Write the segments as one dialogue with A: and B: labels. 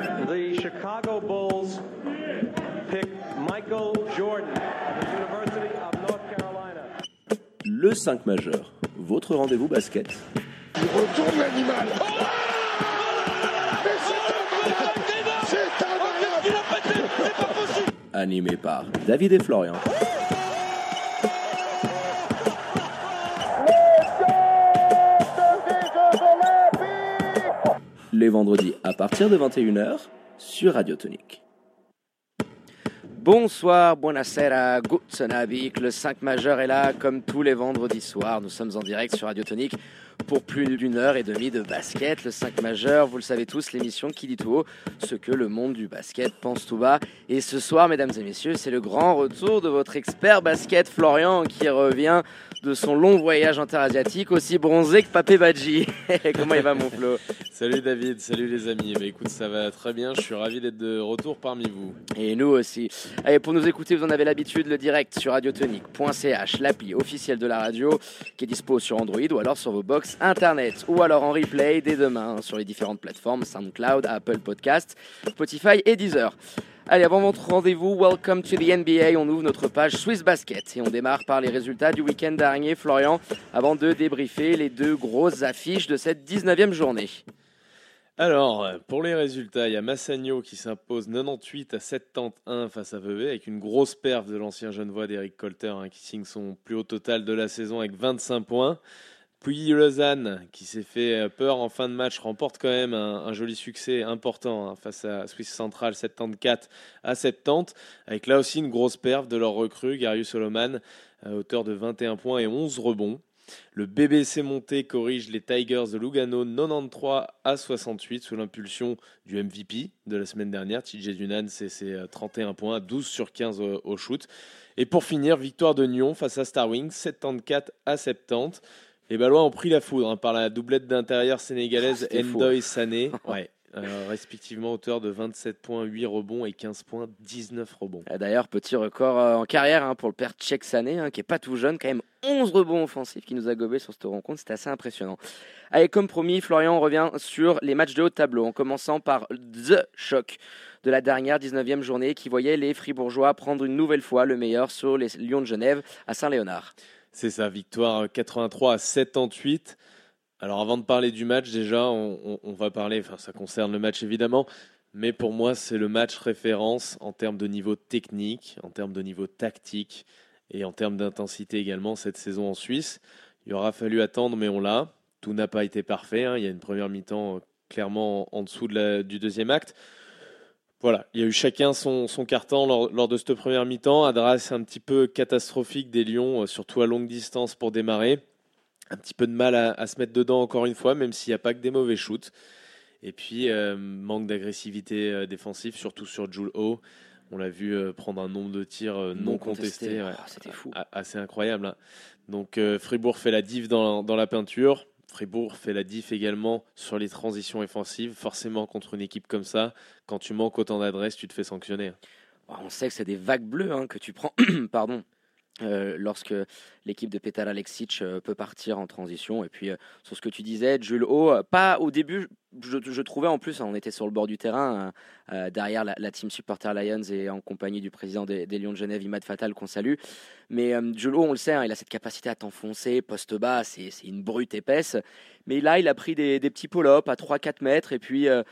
A: The Chicago Bulls pick Michael Jordan of the University of North Carolina.
B: Le 5 majeur, votre rendez-vous basket.
C: Il retourne l'animal. Oh Mais c'est incroyable C'est incroyable
B: Animé par David et Florian. Les vendredis à partir de 21h sur Radio Tonique.
D: Bonsoir, buonasera, guten Abend. Le 5 majeur est là, comme tous les vendredis soirs. Nous sommes en direct sur Radio Tonique pour plus d'une heure et demie de basket. Le 5 majeur, vous le savez tous, l'émission qui dit tout haut ce que le monde du basket pense tout bas. Et ce soir, mesdames et messieurs, c'est le grand retour de votre expert basket Florian qui revient de son long voyage interasiatique, aussi bronzé que Papé Badji. Comment il va, mon Flo?
E: Salut David, salut les amis. Eh ben, écoute, ça va très bien. Je suis ravi d'être de retour parmi vous.
D: Et nous aussi. Allez, pour nous écouter, vous en avez l'habitude, le direct sur radiotonique.ch, l'appli officielle de la radio qui est dispo sur Android ou alors sur vos box internet ou alors en replay dès demain sur les différentes plateformes SoundCloud, Apple Podcast, Spotify et Deezer. Allez, avant votre rendez-vous, welcome to the NBA. On ouvre notre page Swiss Basket et on démarre par les résultats du week-end dernier, Florian, avant de débriefer les deux grosses affiches de cette 19e journée.
E: Alors, pour les résultats, il y a Massagno qui s'impose 98 à 71 face à Vevey avec une grosse perf de l'ancien Genevois d'Eric Colter hein, qui signe son plus haut total de la saison avec 25 points. Puis Lausanne, qui s'est fait peur en fin de match, remporte quand même un, joli succès important hein, face à Swiss Central 74 à 70, avec là aussi une grosse perf de leur recrue, Garius Solomon, à hauteur de 21 points et 11 rebonds. Le BBC Monté corrige les Tigers de Lugano 93 à 68 sous l'impulsion du MVP de la semaine dernière, TJ Dunan, c'est ses 31 points, 12 sur 15 au, au shoot. Et pour finir, victoire de Nyon face à Star Wings 74 à 70. Les Ballois ont pris la foudre hein, par la doublette d'intérieur sénégalaise
D: c'était fou.
E: Endoy Sané, ouais, euh, respectivement auteur de 27 points, 8 rebonds et 15 points, 19 rebonds.
D: Et D'ailleurs, petit record euh, en carrière hein, pour le père Tchèque Sané, hein, qui est pas tout jeune, quand même 11 rebonds offensifs qui nous a gobé sur cette rencontre, c'était assez impressionnant. Allez, comme promis, Florian on revient sur les matchs de haut de tableau, en commençant par The Choc de la dernière 19e journée qui voyait les Fribourgeois prendre une nouvelle fois le meilleur sur les Lions de Genève à Saint-Léonard.
E: C'est sa victoire 83 à 78. Alors avant de parler du match, déjà, on, va parler, enfin ça concerne le match évidemment, mais pour moi c'est le match référence en termes de niveau technique, en termes de niveau tactique et en termes d'intensité également cette saison en Suisse. Il aura fallu attendre, mais on l'a. Tout n'a pas été parfait. hein. Il y a une première mi-temps euh, clairement en, dessous du deuxième acte. Voilà, il y a eu chacun son, son carton lors, lors de cette première mi-temps. Adresse un petit peu catastrophique des Lions, euh, surtout à longue distance pour démarrer. Un petit peu de mal à, à se mettre dedans encore une fois, même s'il n'y a pas que des mauvais shoots. Et puis, euh, manque d'agressivité euh, défensive, surtout sur Jules O. On l'a vu euh, prendre un nombre de tirs non, contestés. ouais.
D: Oh, C'était fou.
E: Assez incroyable. hein. Donc Fribourg fait la diff dans, dans la peinture. Fribourg fait la diff également sur les transitions offensives. Forcément, contre une équipe comme ça, quand tu manques autant d'adresses, tu te fais sanctionner.
D: Oh, On sait que c'est des vagues bleues hein, que tu prends pardon, euh, lorsque l'équipe de Petar Alexic euh, peut partir en transition. Et puis, euh, sur ce que tu disais, Jules pas au début, je, trouvais en plus, hein, on était sur le bord du terrain, euh, euh, derrière la, team Supporter Lions et en compagnie du président des, Lions de Genève, Imad Fatal, qu'on salue. Mais euh, on le sait, hein, il a cette capacité à t'enfoncer, poste bas, c'est une brute épaisse. Mais là, il a pris des, petits pull-ups à 3-4 mètres. Et puis, euh,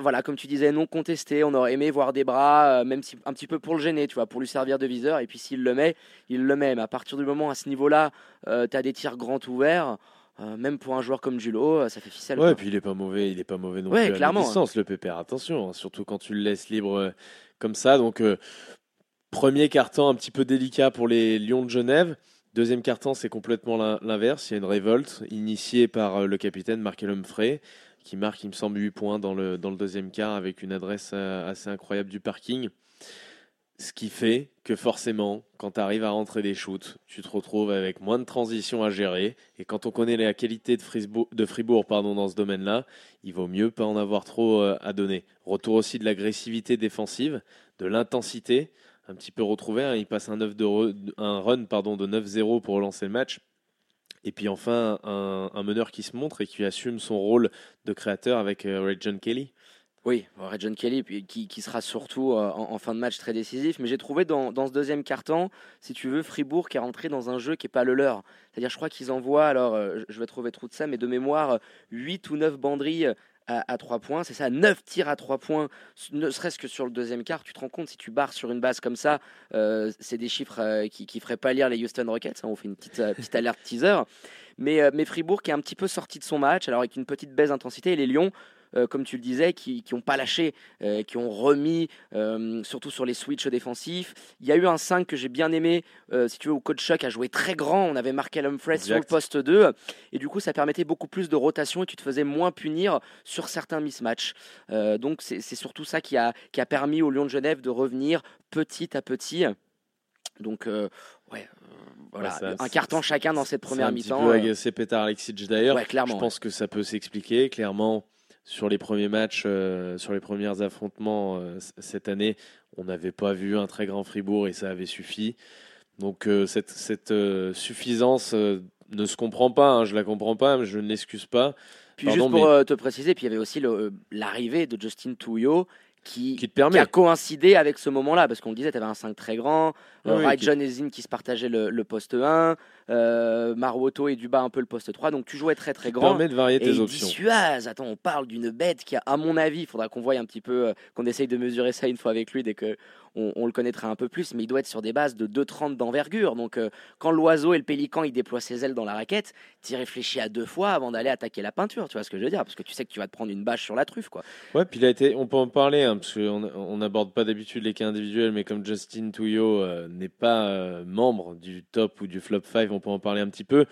D: voilà, comme tu disais, non contesté. On aurait aimé voir des bras, même si, un petit peu pour le gêner, tu vois, pour lui servir de viseur. Et puis, s'il le met, il le met. Mais à partir du moment, à ce niveau-là, tu as des tirs grands ouverts. Euh, même pour un joueur comme Julo, euh, ça fait ficelle.
E: Ouais, et puis il est pas mauvais, il est pas mauvais non
D: Ouais,
E: plus à
D: clairement,
E: distance, le pépère. Attention, hein, surtout quand tu le laisses libre euh, comme ça. Donc premier carton un petit peu délicat pour les Lions de Genève. Deuxième carton, c'est complètement l'in- l'inverse. Il y a une révolte initiée par le capitaine Markel Humphrey qui marque, il me semble, 8 points dans le, dans le deuxième quart avec une adresse assez incroyable du parking. Ce qui fait que forcément, quand tu arrives à rentrer des shoots, tu te retrouves avec moins de transition à gérer. Et quand on connaît la qualité de Fribourg, pardon, dans ce domaine-là, il vaut mieux pas en avoir trop euh, à donner. Retour aussi de l'agressivité défensive, de l'intensité, un petit peu retrouvé. hein. Il passe un, 9 de re- un run pardon, de 9-0 pour relancer le match. Et puis enfin, un, un meneur qui se montre et qui assume son rôle de créateur avec euh, Ray John Kelly.
D: Oui, Red John Kelly, qui, qui sera surtout euh, en, fin de match très décisif. Mais j'ai trouvé dans, dans, ce deuxième quart-temps, si tu veux, Fribourg qui est rentré dans un jeu qui n'est pas le leur. C'est-à-dire, je crois qu'ils envoient, alors euh, je vais trouver trop de ça, mais de mémoire, 8 ou 9 banderilles à, à 3 points. C'est ça, 9 tirs à 3 points, ne serait-ce que sur le deuxième quart. Tu te rends compte, si tu barres sur une base comme ça, euh, c'est des chiffres euh, qui ne feraient pas lire les Houston Rockets. Hein, on fait une petite, euh, petite alerte teaser. Mais, euh, mais Fribourg qui est un petit peu sorti de son match, alors avec une petite baisse d'intensité. Et les Lions, euh, comme tu le disais, qui n'ont pas lâché, euh, qui ont remis, euh, surtout sur les switches défensifs. Il y a eu un 5 que j'ai bien aimé, si tu veux, où Coach Chuck a joué très grand. On avait marqué Humphreys sur le poste 2. Et du coup, ça permettait beaucoup plus de rotation et tu te faisais moins punir sur certains mismatchs. Donc, c'est surtout ça qui a, qui a permis aux Lions de Genève de revenir petit à petit. Donc, euh, ouais, euh, voilà,
E: Ouais, ça,
D: un carton chacun dans cette première
E: C'est un petit
D: mi-temps.
E: peu agacé Petar Alexic d'ailleurs.
D: ouais, clairement.
E: Je pense que ça peut s'expliquer. Clairement, sur les premiers matchs, euh, sur les premiers affrontements euh, cette année, on n'avait pas vu un très grand Fribourg et ça avait suffi. Donc euh, cette, cette suffisance ne se comprend pas. hein, je la comprends pas, mais je ne l'excuse pas.
D: Puis
E: Pardon,
D: juste pour
E: mais-
D: te préciser, puis il y avait aussi l'arrivée de Justin Touillot qui,
E: Qui te
D: qui
E: permet.
D: a coïncidé avec ce moment-là, parce qu'on le disait, tu avais un 5 très grand, euh,
E: Oui, qui-
D: John et Zin qui se partageaient le, le poste 1, euh, Maruoto et Duba un peu le poste 3, donc tu jouais très très
E: qui
D: grand.
E: permet de varier
D: Et
E: tes
D: il
E: options.
D: dissuase. Attends, on parle d'une bête qui, a, à mon avis, il faudra qu'on voie un petit peu, euh, qu'on essaye de mesurer ça une fois avec lui dès que on, on le connaîtra un peu plus. Mais il doit être sur des bases de 2,30 d'envergure. Donc, euh, quand l'oiseau et le pélican il déploient ses ailes dans la raquette, tu réfléchis à deux fois avant d'aller attaquer la peinture. Tu vois ce que je veux dire? Parce que tu sais que tu vas te prendre une bâche sur la truffe, quoi.
E: Ouais, puis il a été, on peut en parler, hein, parce qu'on on n'aborde pas d'habitude les cas individuels, mais comme Justin Touillot euh, n'est pas euh, membre du top ou du flop 5, on peut en parler un petit peu.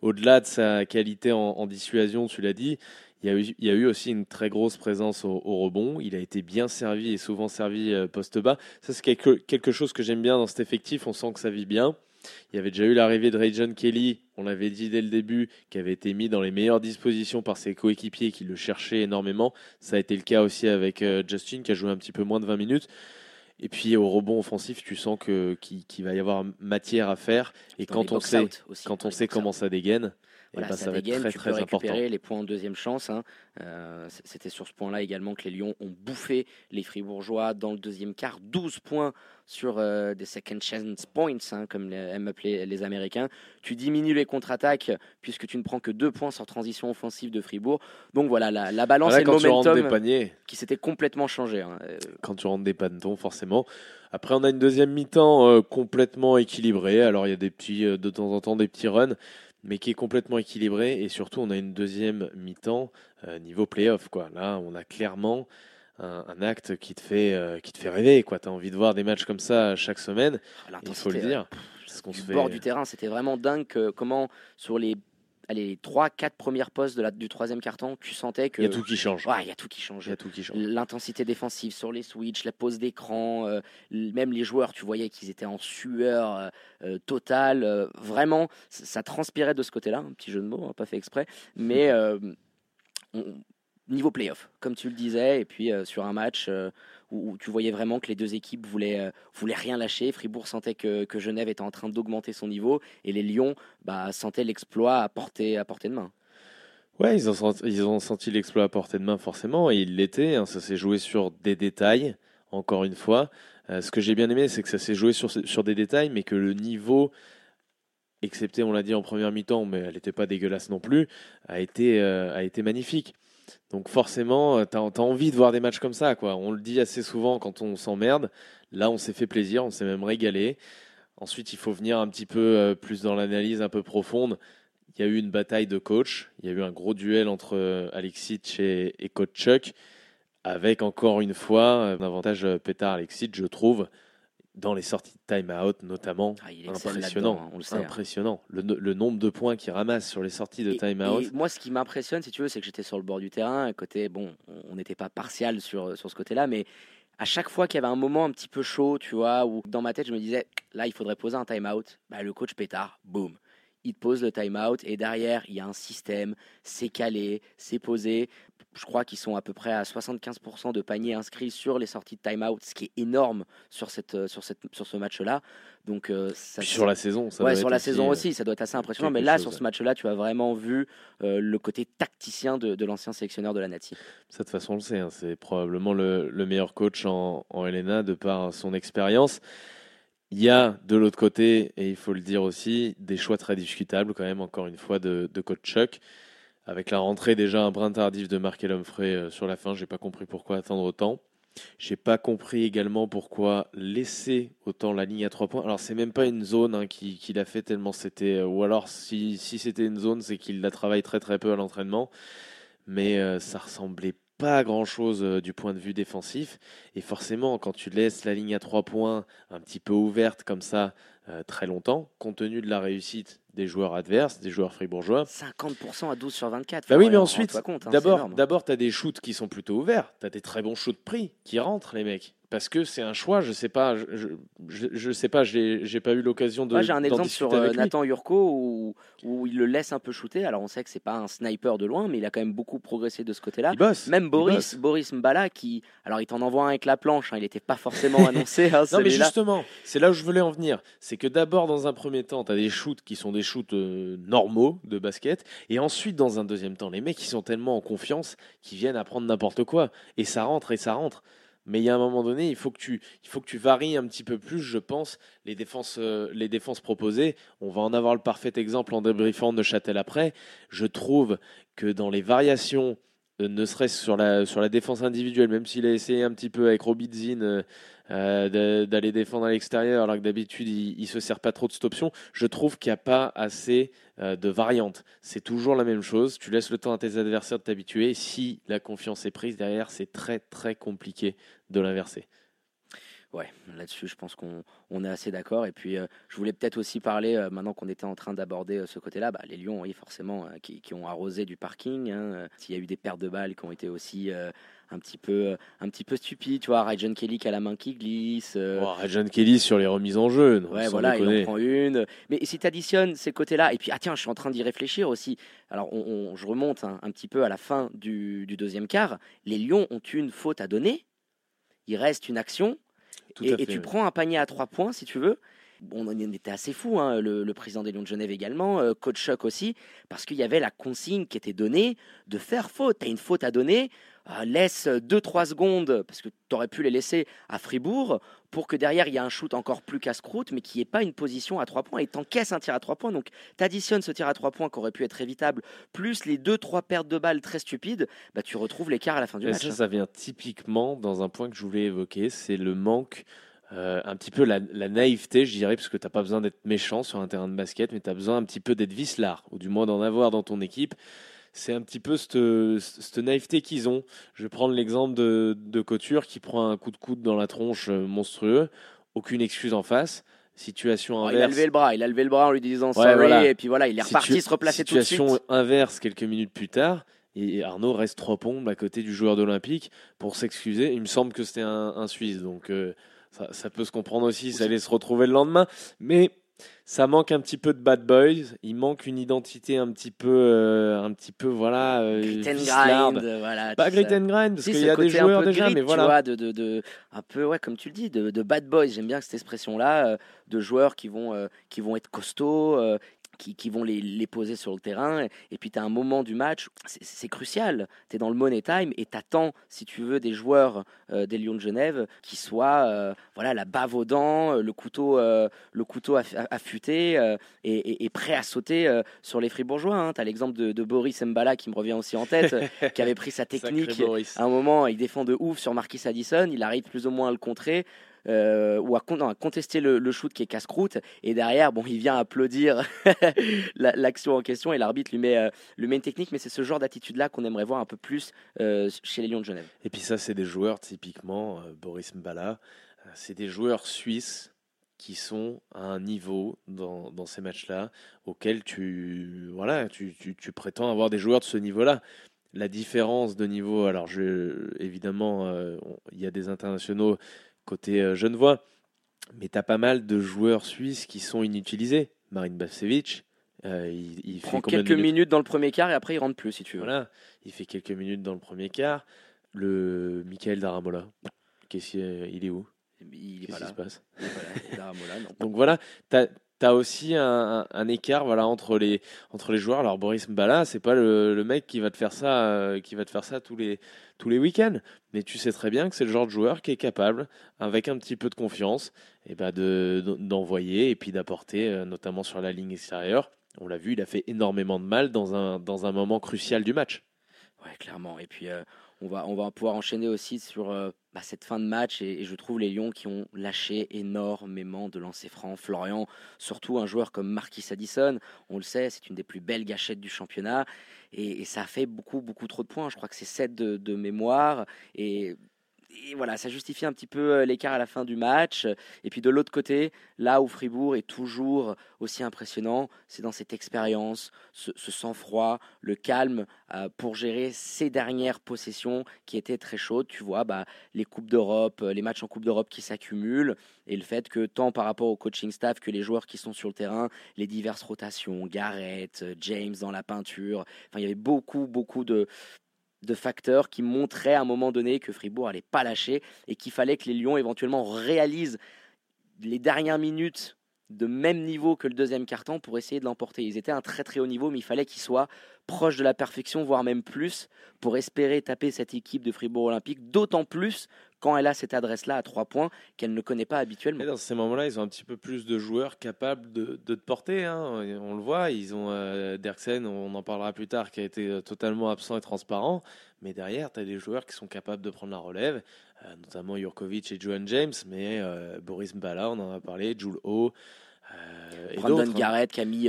E: Au-delà de sa qualité en, dissuasion, tu l'as dit, il y, a eu, aussi une très grosse présence au, rebond. Il a été bien servi et souvent servi euh, poste bas. Ça, c'est quelque, quelque chose que j'aime bien dans cet effectif. On sent que ça vit bien. Il y avait déjà eu l'arrivée de Ray John Kelly, on l'avait dit dès le début, qui avait été mis dans les meilleures dispositions par ses coéquipiers qui le cherchaient énormément. Ça a été le cas aussi avec euh, Justin, qui a joué un petit peu moins de 20 minutes. Et puis au rebond offensif, tu sens que qu'il va y avoir matière à faire. Et
D: Dans
E: quand on sait,
D: aussi,
E: quand on sait comment ça dégaine,
D: Voilà,
E: ben,
D: ça,
E: ça va
D: dégaine,
E: être très
D: tu
E: très important.
D: les points en deuxième chance. hein. Euh, C'était sur ce point-là également que les Lions ont bouffé les Fribourgeois dans le deuxième quart. 12 points sur euh, des second chance points, hein, comme les- aiment appeler les Américains. Tu diminues les contre-attaques puisque tu ne prends que deux points sur transition offensive de Fribourg. Donc voilà, la, la balance
E: Voilà,
D: et le
E: quand tu rentres des
D: momentum
E: paniers,
D: qui s'était complètement changé. hein. Euh,
E: quand tu rentres des pantons, forcément. Après, on a une deuxième mi-temps euh, complètement équilibrée. Alors, il y a des petits, euh, de temps en temps des petits runs, mais qui est complètement équilibrée. Et surtout, on a une deuxième mi-temps euh, niveau playoff. Quoi. Là, on a clairement un, un acte qui te fait, euh, qui te fait rêver. Tu as envie de voir des matchs comme ça chaque semaine. Il faut le dire. Parce qu'on
D: du
E: se fait-
D: bord du terrain. C'était vraiment dingue comment, sur les, allez, les 3-4 premières postes de la, du troisième carton, tu sentais que.
E: Il y a tout qui change.
D: Ouais, il y a tout qui
E: Il
D: change.
E: y a tout qui change.
D: L'intensité défensive sur les switches, la pose d'écran, euh, même les joueurs, tu voyais qu'ils étaient en sueur euh, euh, totale. euh, vraiment, ça, transpirait de ce côté-là. Un petit jeu de mots, hein, pas fait exprès. Mais on- niveau playoff, comme tu le disais, et puis euh, sur un match euh, où, tu voyais vraiment que les deux équipes voulaient, euh, voulaient rien lâcher. Fribourg sentait que, que Genève était en train d'augmenter son niveau, et les Lions bah, sentaient l'exploit à portée, à portée de main.
E: Ouais, ils ont senti, ils ont senti l'exploit à portée de main forcément, et il l'était. hein, ça s'est joué sur des détails, encore une fois. Ce que j'ai bien aimé, c'est que ça s'est joué sur, sur des détails, mais que le niveau, excepté, on l'a dit en première mi-temps, mais elle n'était pas dégueulasse non plus, a été, euh, a été magnifique. Donc forcément, tu as, envie de voir des matchs comme ça. Quoi. On le dit assez souvent quand on s'emmerde. Là, on s'est fait plaisir, on s'est même régalé. Ensuite, il faut venir un petit peu euh, plus dans l'analyse un peu profonde. Il y a eu une bataille de coach. Il y a eu un gros duel entre euh, Alexic et, et coach Chuck, avec encore une fois euh, un avantage euh, pétard Alexic, je trouve, dans les sorties de time-out notamment.
D: Ah, il
E: Impressionnant,
D: hein, on le sait. hein.
E: impressionnant. Le, no- le nombre de points qu'il ramasse sur les sorties de time-out.
D: moi, ce qui m'impressionne, si tu veux, c'est que j'étais sur le bord du terrain. À côté, bon, on n'était pas partial sur, sur ce côté-là, mais à chaque fois qu'il y avait un moment un petit peu chaud, tu vois, où dans ma tête, je me disais, là, il faudrait poser un time-out, bah, le coach pétard, boum. Il te pose le time-out et derrière, il y a un système, c'est calé, c'est posé. Je crois qu'ils sont à peu près à 75% de paniers inscrits sur les sorties de time-out, ce qui est énorme sur, cette, euh, sur, cette, sur ce match-là. Donc, euh, ça,
E: sur la saison, ça
D: ouais,
E: doit
D: sur
E: être
D: la
E: aussi,
D: saison
E: euh,
D: aussi, ça doit être assez impressionnant. Mais là,
E: chose,
D: sur ce match-là, tu as vraiment vu euh, le côté tacticien de, de l'ancien sélectionneur de la Nati.
E: Ça, de toute façon, on le sait. hein, c'est probablement le, le meilleur coach en, en de par son expérience. Il y a de l'autre côté, et il faut le dire aussi, des choix très discutables quand même, encore une fois, de, de coach Chuck. Avec la rentrée déjà un brin tardif de Markel Humphrey euh, sur la fin, j'ai pas compris pourquoi attendre autant. J'ai pas compris également pourquoi laisser autant la ligne à trois points. Alors c'est même pas une zone hein, qui- qu'il a fait tellement c'était, euh, ou alors si, si c'était une zone, c'est qu'il la travaille très très peu à l'entraînement. Mais euh, ça ressemblait pas à grand chose du point de vue défensif. Et forcément, quand tu laisses la ligne à trois points un petit peu ouverte comme ça euh, très longtemps, compte tenu de la réussite des joueurs adverses, des joueurs fribourgeois,
D: 50% à 12 sur 24.
E: bah oui, mais ensuite,
D: hein,
E: d'abord, d'abord, tu as des shoots qui sont plutôt ouverts. Tu as des très bons shoots pris qui rentrent, les mecs. Parce que c'est un choix, je sais pas, je, je, sais pas, j'ai pas eu l'occasion de.
D: Moi, j'ai un exemple sur euh. Nathan Yurko où, où il le laisse un peu shooter. Alors, on sait que c'est pas un sniper de loin, mais il a quand même beaucoup progressé de ce côté-là. Même Boris. Boris Mbala, qui, alors il t'en envoie un avec la planche, hein, il n'était pas forcément annoncé. hein,
E: Non, mais justement, c'est là où je voulais en venir. C'est que d'abord, dans un premier temps, tu as des shoots qui sont des shoots euh, normaux de basket. Et ensuite, dans un deuxième temps, les mecs, ils sont tellement en confiance qu'ils viennent apprendre n'importe quoi. Et ça rentre et ça rentre. Mais il y a un moment donné, il faut que tu, il faut que tu varies un petit peu plus, je pense, les défenses, euh, les défenses proposées. On va en avoir le parfait exemple en débriefant Neuchâtel après. Je trouve que dans les variations, euh, ne serait-ce sur la, sur la défense individuelle, même s'il a essayé un petit peu avec Robidzin euh, d'aller défendre à l'extérieur, alors que d'habitude il, il se sert pas trop de cette option, je trouve qu'il n'y a pas assez euh, de variantes. C'est toujours la même chose. Tu laisses le temps à tes adversaires de t'habituer. Si la confiance est prise derrière, c'est très très compliqué de l'inverser.
D: Ouais, là-dessus, je pense qu'on on est assez d'accord. Et puis, euh, je voulais peut-être aussi parler, maintenant qu'on était en train d'aborder ce côté-là, bah, les Lions, oui, forcément, qui, ont arrosé du parking. hein, S'il y a eu des pertes de balles qui ont été aussi un, petit peu, euh, un petit peu stupides, tu vois, Ryan Kelly qui a la main qui glisse. euh,
E: Oh, Kelly sur les remises en jeu. non,
D: Ouais, voilà, il en prend une. Mais si tu additionnes ces côtés-là, et puis, ah tiens, je suis en train d'y réfléchir aussi. Alors, on, on- je remonte un, un petit peu à la fin du, du deuxième quart. Les Lions ont une faute à donner. Il reste une action.
E: Tout
D: et,
E: à
D: et
E: fait,
D: tu
E: oui.
D: prends un panier à trois points, si tu veux. On en était assez fou, hein, le, le président des Lions de Genève également, euh, coach Choc aussi, parce qu'il y avait la consigne qui était donnée de faire faute. Tu as une faute à donner, euh, laisse 2-3 secondes, parce que tu aurais pu les laisser à Fribourg, pour que derrière il y ait un shoot encore plus casse-croûte, mais qui n'ait pas une position à 3 points, et t'encaisses un tir à 3 points. Donc tu additionnes ce tir à 3 points qui aurait pu être évitable, plus les 2-3 pertes de balles très stupides, bah, tu retrouves l'écart à la fin du
E: Et
D: match.
E: ça,
D: hein.
E: ça vient typiquement dans un point que je voulais évoquer, c'est le manque, euh, un petit peu la, la naïveté, je dirais, parce que tu n'as pas besoin d'être méchant sur un terrain de basket, mais tu as besoin un petit peu d'être vicelard, ou du moins d'en avoir dans ton équipe. C'est un petit peu cette, cette naïveté qu'ils ont. Je vais prendre l'exemple de, de Couture qui prend un coup de coude dans la tronche euh, monstrueux, aucune excuse en face. Situation
D: Alors, il a
E: inverse.
D: levé le bras, il a levé le bras en lui disant
E: Ouais,
D: sorry,
E: voilà.
D: et puis voilà, il est reparti
E: Situ-
D: se replacer tout de
E: situation inverse quelques minutes plus tard. Et Arnaud reste trois pompes à côté du joueur d'Olympique pour s'excuser. Il me semble que c'était un, un Suisse, donc euh, ça, ça peut se comprendre aussi. Ça allait se retrouver le lendemain, mais ça manque un petit peu de bad boys. Il manque une identité un petit peu, euh, un petit peu voilà. euh,
D: Grit and grind, voilà.
E: Pas
D: tu
E: grit and grind parce
D: Si,
E: qu'il y a des joueurs déjà,
D: grit,
E: mais
D: tu
E: voilà.
D: vois, de, de, de- un peu, ouais, comme tu le dis, de, de bad boys. J'aime bien cette expression-là, euh, de joueurs qui vont, euh, qui vont être costauds, euh, qui, qui vont les, les poser sur le terrain. Et, puis, tu as un moment du match, c'est- crucial. Tu es dans le money time et tu attends, si tu veux, des joueurs euh, des Lions de Genève qui soient euh, voilà, la bave aux dents, euh, le couteau, euh, le couteau aff- affûté et, et- et prêt à sauter sur les fribourgeois. Tu as l'exemple de, de Boris Mbala qui me revient aussi en tête, qui avait pris sa technique. À un moment, il défend de ouf sur Marquis Addison, il arrive plus ou moins à le contrer. Euh, ou à, contester le, le shoot qui est casse-croûte. Et derrière bon il vient applaudir la- l'action en question et l'arbitre lui met, euh, met une technique mais c'est ce genre d'attitude là qu'on aimerait voir un peu plus euh, chez les Lions de Genève.
E: Et puis ça, c'est des joueurs typiquement, euh, Boris Mbala, c'est des joueurs suisses qui sont à un niveau dans, ces matchs-là auquel tu, voilà, tu, prétends avoir des joueurs de ce niveau-là. La différence de niveau, alors évidemment, il y a des internationaux côté euh, Genevois, mais tu as pas mal de joueurs suisses qui sont inutilisés. Marine Bavcevic, Euh, il, fait
D: quelques minutes dans le premier quart et après il rentre plus si tu veux.
E: Voilà, il fait quelques minutes dans le premier quart. Le Michael Daramola, qu'est-ce qu'il- est où?
D: Il est
E: Qu'est-ce
D: pas là.
E: se passe?
D: Il est pas là. Et Daramola, non.
E: Donc voilà, tu as, aussi un, écart voilà entre les entre les joueurs. Alors Boris Mbala, c'est pas le, mec qui va te faire ça euh, qui va te faire ça tous les tous les week-ends, mais tu sais très bien que c'est le genre de joueur qui est capable avec un petit peu de confiance et ben de de- d'envoyer et puis d'apporter euh, notamment sur la ligne extérieure. On l'a vu, il a fait énormément de mal dans un dans un moment crucial du match.
D: Ouais, clairement. Et puis, euh, on, va, on va pouvoir enchaîner aussi sur euh, bah, cette fin de match. Et, je trouve les Lions qui ont lâché énormément de lancers francs. Florian, surtout un joueur comme Marquis Addison, on le sait, c'est une des plus belles gâchettes du championnat. Et, et ça a fait beaucoup, beaucoup trop de points. Je crois que c'est 7 de, de mémoire. Et. Et voilà, ça justifie un petit peu euh, l'écart à la fin du match. Et puis de l'autre côté, là où Fribourg est toujours aussi impressionnant, c'est dans cette expérience, ce, sang-froid, le calme euh, pour gérer ces dernières possessions qui étaient très chaudes. Tu vois, bah, les Coupes d'Europe, euh, les matchs en Coupe d'Europe qui s'accumulent et le fait que tant par rapport au coaching staff que les joueurs qui sont sur le terrain, les diverses rotations, Garrett, James dans la peinture, enfin, il y avait beaucoup, beaucoup de de facteurs qui montraient à un moment donné que Fribourg allait pas lâcher et qu'il fallait que les Lions éventuellement réalisent les dernières minutes de même niveau que le deuxième carton pour essayer de l'emporter. Ils étaient à un très très haut niveau, mais il fallait qu'ils soient proches de la perfection, voire même plus, pour espérer taper cette équipe de Fribourg Olympique, d'autant plus quand elle a cette adresse-là à trois points qu'elle ne connaît pas habituellement.
E: Et dans ces moments-là, ils ont un petit peu plus de joueurs capables de, de te porter. hein. On le voit, ils ont euh, Derksen, on en parlera plus tard, qui a été euh, totalement absent et transparent. Mais derrière, tu as des joueurs qui sont capables de prendre la relève, euh, notamment Jurkovic et Johan James, mais euh, Boris Mbala, on en a parlé, Jules O. euh, et
D: Brandon
E: hein.
D: Garrett qui a mis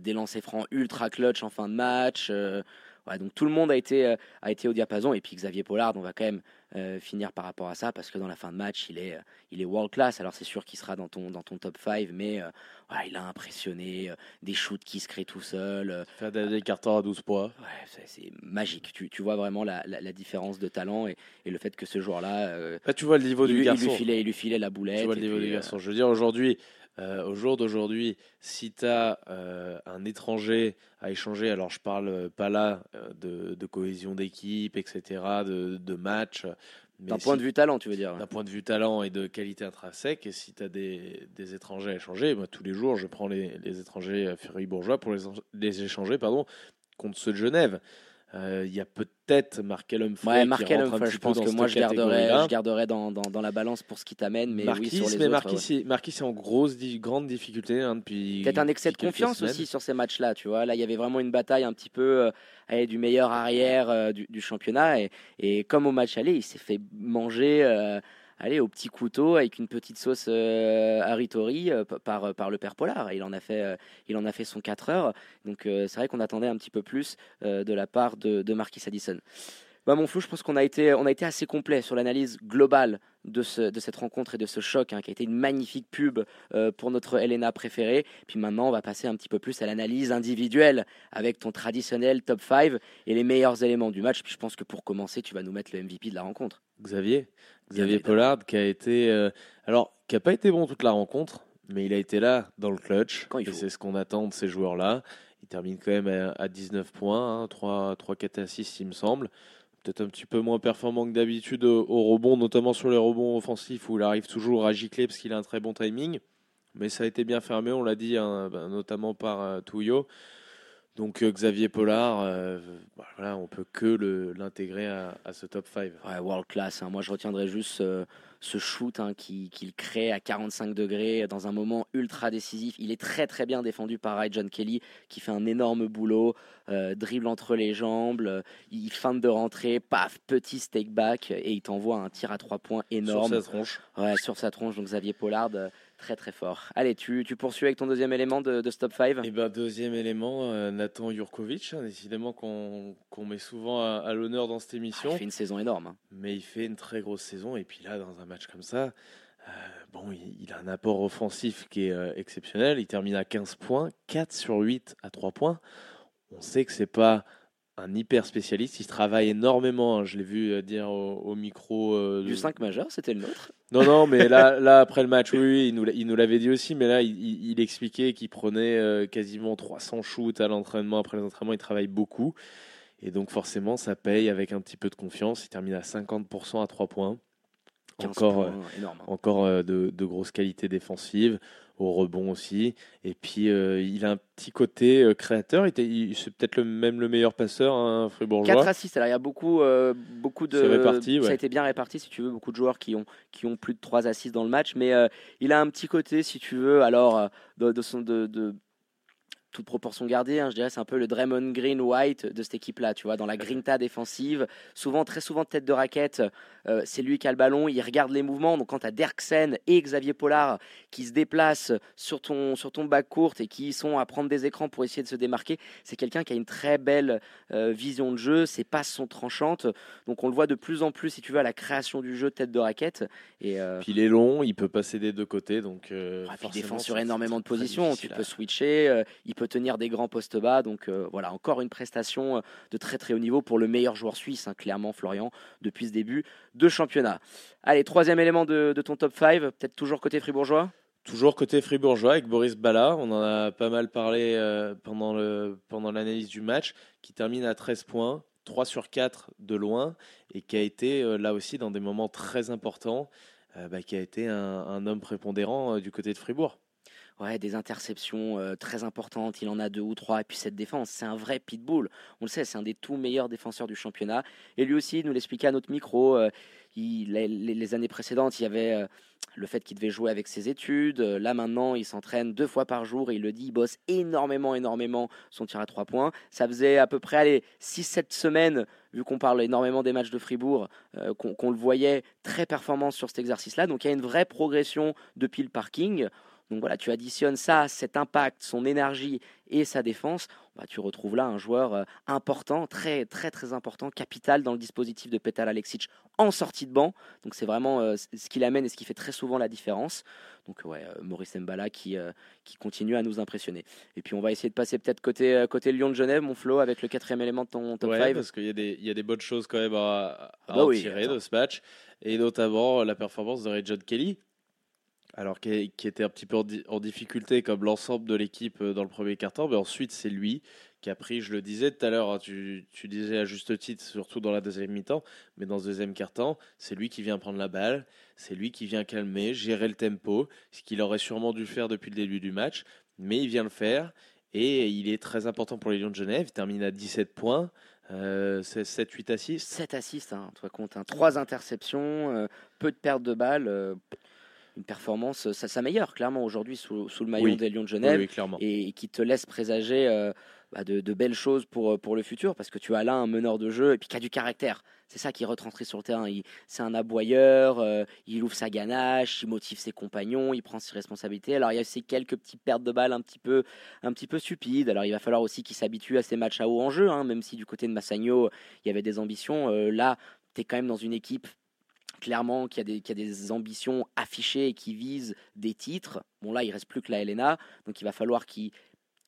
D: des lancers francs ultra clutch en fin de match. ouais, donc tout le monde a été, a été au diapason. Et puis Xavier Pollard, on va quand même euh, finir par rapport à ça parce que dans la fin de match, il est, euh, il est world class. Alors c'est sûr qu'il sera dans ton, dans ton top 5, mais euh, il a impressionné. euh, des shoots qui se créent tout seul.
E: Faire des cartons à 12 points.
D: ouais, c'est- magique. Tu, tu vois vraiment la, la- la différence de talent et, et le fait que ce joueur-là,
E: Là, tu vois le niveau
D: il,
E: du
D: lui- il
E: garçon.
D: lui filait, il lui filait la boulette.
E: Tu vois le niveau
D: puis,
E: du garçon. Je veux dire, aujourd'hui, euh, au jour d'aujourd'hui, si tu as un étranger à échanger, alors je parle euh, pas là euh, de, de cohésion d'équipe, etc., de, de match,
D: D'un point de vue talent, tu veux dire.
E: d'un point de vue talent et de qualité intrinsèque, et si tu as des, des étrangers à échanger, moi, tous les jours, je prends les, les étrangers euh, fribourgeois pour les, les échanger pardon, contre ceux de Genève. Euh, Il y a peut-être Markel Humphrey
D: Ouais, Markel Humphrey, je pense que moi je garderais,
E: catégorie-là.
D: je garderais dans, dans, dans la balance pour ce qui t'amène, mais
E: Marquis,
D: oui sur les
E: mais
D: autres.
E: Marquis,
D: ouais.
E: Marquis, en grosse, grande difficulté hein, depuis.
D: Peut-être un excès de confiance
E: semaines.
D: aussi sur ces matchs-là, tu vois. Là, il y avait vraiment une bataille un petit peu euh, allez, du meilleur arrière euh, du, du championnat. Et, et comme au match aller, il s'est fait manger euh, allez, au petit couteau avec une petite sauce euh, haritori euh, par, par le père Pollard. Il en a fait, euh, il en a fait son 4 heures. Donc euh, c'est vrai qu'on attendait un petit peu plus euh, de la part de, Marquis Addison. Bah, mon flou, je pense qu'on a été, on a été assez complet sur l'analyse globale de, ce, de cette rencontre et de ce choc, hein, qui a été une magnifique pub euh, pour notre Elena préférée. Puis maintenant, on va passer un petit peu plus à l'analyse individuelle avec ton traditionnel top 5 et les meilleurs éléments du match. Puis je pense que pour commencer, tu vas nous mettre le MVP de la rencontre.
E: Xavier, Xavier. Pollard, qui a été, euh, alors, qui a pas été bon toute la rencontre, mais il a été là dans le clutch.
D: Quand il
E: et c'est ce qu'on attend de ces joueurs-là. Il termine quand même à, à 19 points, hein, 3, 3 4 assists, il me semble. Peut-être un petit peu moins performant que d'habitude au, au rebond, notamment sur les rebonds offensifs où il arrive toujours à gicler parce qu'il a un très bon timing. Mais ça a été bien fermé, on l'a dit, hein, ben, notamment par euh, Touillot. Donc euh, Xavier Pollard, euh, bah, voilà, on peut que l'intégrer à, à ce top 5.
D: Ouais, world class. hein. Moi, je retiendrai juste euh, ce shoot hein, qui- qu'il crée à 45 degrés dans un moment ultra décisif. Il est très très bien défendu par Ray John Kelly qui fait un énorme boulot, euh, dribble entre les jambes, euh, il feinte de rentrer, paf, petit stake back et il t'envoie un tir à trois points énorme.
E: Sur sa tronche.
D: Ouais, sur sa tronche. Donc Xavier Pollard, très très fort. Allez, tu, tu poursuis avec ton deuxième élément de, de ce top 5
E: Et ben deuxième élément, euh, Nathan Jurkovic, hein, décidément qu'on qu'on met souvent à, à l'honneur dans cette émission,
D: Il fait une saison énorme. hein.
E: mais il fait une très grosse saison et puis là dans un match comme ça, euh, bon il, il a un apport offensif qui est euh, exceptionnel, il termine à 15 points, 4 sur 8 à 3 points. On sait que c'est pas un hyper spécialiste. Il travaille énormément. hein. Je l'ai vu euh, dire au, au micro. euh,
D: Du 5 majeur, c'était le nôtre?
E: Non, non, mais là, là après le match, oui, oui, il nous, l'a- il nous l'avait dit aussi, mais là, il, il- il expliquait qu'il prenait euh, quasiment 300 shoots à l'entraînement. Après les entraînements, il travaille beaucoup. Et donc, forcément, ça paye avec un petit peu de confiance. Il termine à 50% à 3 points.
D: 15
E: Encore, euh,
D: énorme.
E: encore euh, de, de grosses qualités défensives, au rebond aussi. Et puis, euh, il a un petit côté euh, créateur. Il il- C'est peut-être le, même le meilleur passeur, hein, fribourgeois.
D: 4 assists, alors il y a beaucoup, euh, beaucoup de.
E: Réparti,
D: Ça a été bien réparti, si tu veux, beaucoup de joueurs qui ont, qui ont plus de 3 assists dans le match, mais il a un petit côté, si tu veux, alors, de, de son. De, de- toute proportion gardée, hein, je dirais, c'est un peu le Draymond Green White de cette équipe-là, tu vois, dans la grinta défensive, souvent, très souvent tête de raquette, euh, c'est lui qui a le ballon, il regarde les mouvements, donc quand tu as Derksen et Xavier Pollard qui se déplacent sur ton, sur ton bac courte et qui sont à prendre des écrans pour essayer de se démarquer, c'est quelqu'un qui a une très belle euh, vision de jeu, ses passes sont tranchantes, donc on le voit de plus en plus, si tu veux, à la création du jeu tête de raquette. Et, euh,
E: Puis il est long, il peut passer des deux côtés. Donc,
D: ah, puis il défend sur énormément de positions, tu peux
E: à-
D: switcher, il peut tenir des grands postes bas, donc euh, voilà, encore une prestation euh, de très très haut niveau pour le meilleur joueur suisse, hein, clairement Florian, depuis ce début de championnat. Allez, troisième élément de, ton top 5, peut-être toujours côté fribourgeois?
E: Toujours côté fribourgeois avec Boris Bala, on en a pas mal parlé euh, pendant l'analyse du match, qui termine à 13 points, 3 sur 4 de loin, et qui a été là aussi dans des moments très importants, bah, qui a été un, homme prépondérant du côté de Fribourg.
D: Ouais, des interceptions euh, très importantes, il en a deux ou trois, et puis cette défense, c'est un vrai pitbull. On le sait, c'est un des tout meilleurs défenseurs du championnat. Et lui aussi, il nous l'expliquait à notre micro, euh, les, années précédentes, il y avait euh, le fait qu'il devait jouer avec ses études. Là maintenant, il s'entraîne deux fois par jour, et il le dit, il bosse énormément, énormément son tir à trois points. Ça faisait à peu près allez, 6-7 semaines, vu qu'on parle énormément des matchs de Fribourg, qu'on qu'on le voyait très performant sur cet exercice-là. Donc il y a une vraie progression depuis le parking. Donc voilà, tu additionnes ça, cet impact, son énergie et sa défense, bah, tu retrouves là un joueur euh, important, très très très important, capital dans le dispositif de Petal Alexic en sortie de banc. Donc c'est vraiment euh, ce qu'il amène et ce qui fait très souvent la différence. Donc ouais, euh, Maurice Mbala qui, euh, qui continue à nous impressionner. Et puis on va essayer de passer peut-être côté, côté Lyon de Genève, mon Flo, avec le quatrième élément de ton top
E: Ouais,
D: 5.
E: parce qu'il y, a des- y a des bonnes choses quand même à, à
D: Ah bah
E: en
D: oui,
E: tirer
D: attends.
E: de ce match, et notamment la performance de Ray John Kelly, alors qui, était un petit peu en, di- en difficulté comme l'ensemble de l'équipe euh, dans le premier quart-temps, mais ensuite c'est lui qui a pris, je le disais tout à l'heure, hein, tu, tu disais à juste titre, surtout dans la deuxième mi-temps, mais dans ce deuxième quart-temps, c'est lui qui vient prendre la balle, c'est lui qui vient calmer, gérer le tempo, ce qu'il aurait sûrement dû faire depuis le début du match, mais il vient le faire. Et il est très important pour les Lions de Genève. Il termine à 17 points, euh, 7-8 assists.
D: 7 assists, toi compte, hein, 3 interceptions, euh, peu de pertes de balles. euh, une performance, ça, ça meilleure clairement aujourd'hui sous, sous le maillot
E: Oui.
D: des Lions de Genève.
E: oui,
D: et qui te laisse présager euh, bah, de, de belles choses pour, euh, pour le futur parce que tu as là un meneur de jeu et puis qui a du caractère. C'est ça qui retranscrit sur le terrain. C'est un aboyeur, euh, il ouvre sa ganache, il motive ses compagnons, il prend ses responsabilités. Alors il y a aussi quelques petites pertes de balles un petit peu, un petit peu stupides. Alors il va falloir aussi qu'il s'habitue à ces matchs à haut enjeu, hein, même si du côté de Massagno, il y avait des ambitions. Euh, là, tu es quand même dans une équipe clairement qui a, des, qui a des ambitions affichées et qui vise des titres. Bon là, il reste plus que la LNA, donc il va falloir qu'il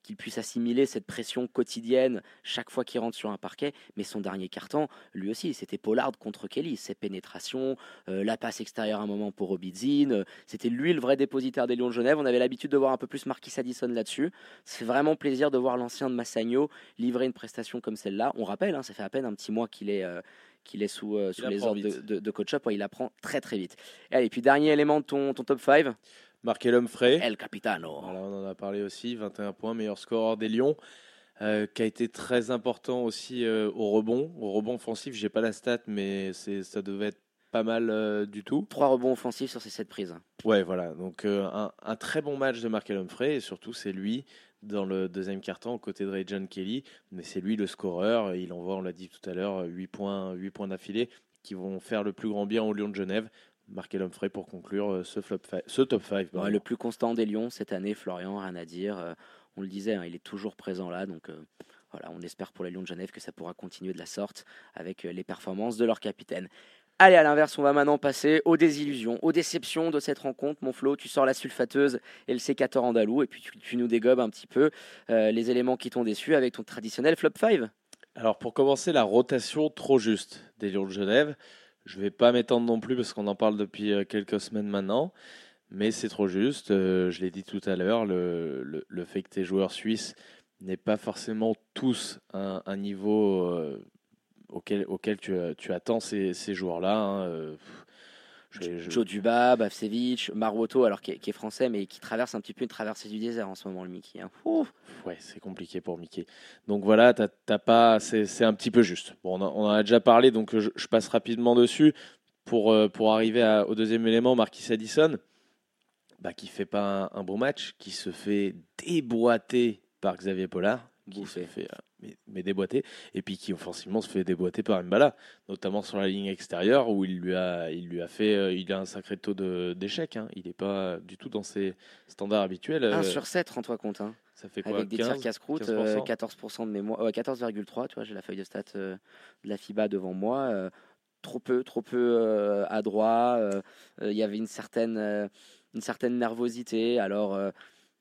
D: qu'il puisse assimiler cette pression quotidienne chaque fois qu'il rentre sur un parquet. Mais son dernier carton, lui aussi, c'était Pollard contre Kelly. Ses pénétrations, euh, la passe extérieure à un moment pour Robidzin. euh, c'était lui le vrai dépositaire des Lions de Genève. On avait l'habitude de voir un peu plus Marquis Addison là-dessus. C'est vraiment plaisir de voir l'ancien de Massagno livrer une prestation comme celle-là. On rappelle, hein, ça fait à peine un petit mois qu'il est... euh, qu'il est sous, euh, sous les ordres de, de, de coach up, Ouais, il apprend très très vite. Et allez, puis dernier élément de ton, ton top 5,
E: Marqué l'homme frais.
D: El Capitano.
E: Voilà, on en a parlé aussi. 21 points, meilleur scoreur des Lions. euh, qui a été très important aussi euh, au rebond. Au rebond offensif, j'ai pas la stat, mais ça devait être pas mal euh, du tout.
D: Trois rebonds offensifs sur ces sept prises.
E: Ouais, voilà. Donc euh, un, un très bon match de Markel Humphrey et surtout c'est lui dans le deuxième quart-temps aux côtés de Ray John Kelly. Mais c'est lui le scoreur. Il envoie, on l'a dit tout à l'heure, 8 points, 8 points d'affilée qui vont faire le plus grand bien au Lyon de Genève. Markel Humphrey pour conclure euh, ce, flop ce top 5.
D: Ouais, le plus constant des Lions cette année, Florian, rien à dire. Euh, on le disait, hein, il est toujours présent là. Donc euh, voilà, on espère pour les Lions de Genève que ça pourra continuer de la sorte avec les performances de leur capitaine. Allez, à l'inverse, on va maintenant passer aux désillusions, aux déceptions de cette rencontre. Mon Flo, tu sors la sulfateuse et le sécateur andalou, et puis tu, nous dégobes un petit peu euh, les éléments qui t'ont déçu avec ton traditionnel flop 5.
E: Alors pour commencer, la rotation trop juste des Lions de Genève. Je vais pas m'étendre non plus parce qu'on en parle depuis euh, quelques semaines maintenant, mais c'est trop juste. Euh, je l'ai dit tout à l'heure, le, fait que tes joueurs suisses n'aient pas forcément tous un, niveau auquel, auquel tu, tu attends ces, ces joueurs-là. hein, euh, pff, je- je-
D: Joe Duba, Bavcevic, Maroto, alors qui est, qui est français, mais qui traverse un petit peu une traversée du désert en ce moment, le Mickey. hein.
E: Ouais, c'est compliqué pour Mickey. Donc voilà, t'as t'as pas, c'est c'est un petit peu juste. Bon, on, en- on en a déjà parlé, donc je, je passe rapidement dessus pour, euh, pour arriver à- au deuxième élément, Marquis Addison, bah, qui fait pas un, un bon match, qui se fait déboîter par Xavier Pollard, qui
D: Bouffé.
E: se fait euh, mais, mais déboîter, et puis qui offensivement se fait déboîter par Mbala, notamment sur la ligne extérieure où il lui a, il lui a fait, euh, il a un sacré taux d'échec. hein. Il n'est pas du tout dans ses standards habituels.
D: 1
E: Euh,
D: sur 7, rends-toi compte. hein.
E: ça fait quoi
D: Avec des tirs
E: 15,
D: casse-croûte,
E: 15%?
D: euh, 14% de mémoire, ouais, 14,3, tu vois, j'ai la feuille de stats euh, de la FIBA devant moi. euh, trop peu, trop peu adroit. Il y avait une certaine, une certaine nervosité. Alors,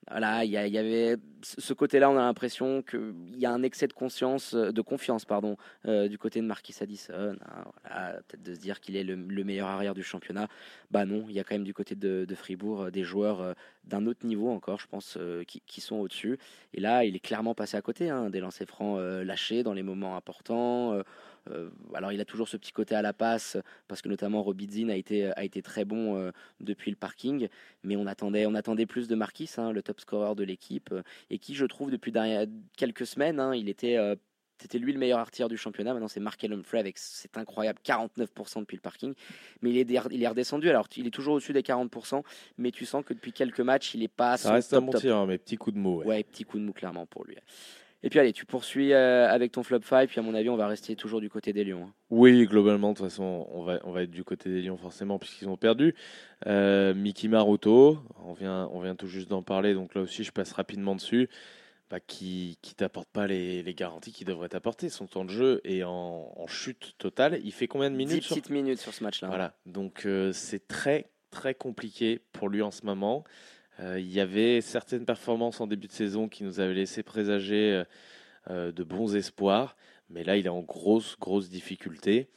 D: voilà, il y, avait ce côté-là, on a l'impression qu'il y a un excès de conscience, euh, de confiance, pardon, euh, du côté de Marquis Addison. hein, voilà, peut-être de se dire qu'il est le, le meilleur arrière du championnat. Bah non, il y a quand même du côté de, Fribourg euh, des joueurs d'un autre niveau encore, je pense, qui, sont au-dessus. Et là, il est clairement passé à côté, hein, des lancers francs lâchés dans les moments importants. Euh, alors, il a toujours ce petit côté à la passe, parce que notamment Robidzin a été, a été très bon euh, depuis le parking. Mais on attendait, on attendait plus de Marquis, hein, le top scorer de l'équipe, euh, et qui, je trouve, depuis quelques semaines, hein, il était. c'était lui le meilleur artilleur du championnat. Maintenant, c'est Markel Humphrey avec c'est incroyable 49% depuis le parking. Mais il est, il est redescendu. Alors, il est toujours au-dessus des 40%, mais tu sens que depuis quelques matchs, il est pas à
E: Ça reste
D: top,
E: un bon
D: top.
E: tir, hein, mais petit coup de mot. ouais.
D: Ouais, petit coup de mou clairement pour lui. Et puis allez, tu poursuis euh, avec ton flop 5, puis à mon avis, on va rester toujours du côté des Lions. hein.
E: Oui, globalement, de toute façon, on va, on va être du côté des Lions forcément, puisqu'ils ont perdu. Euh, Mickey Maroto, on vient, on vient tout juste d'en parler, donc là aussi, je passe rapidement dessus. Bah, qui qui t'apporte pas les, les garanties qu'il devrait t'apporter. Son temps de jeu est en, en chute totale. Il fait combien de
D: 10
E: minutes sur-
D: petites minutes sur ce match-là.
E: Voilà, donc euh, c'est très très compliqué pour lui en ce moment. Euh, il y avait certaines performances en début de saison qui nous avaient laissé présager euh, euh, de bons espoirs, mais là il est en grosse grosse difficulté.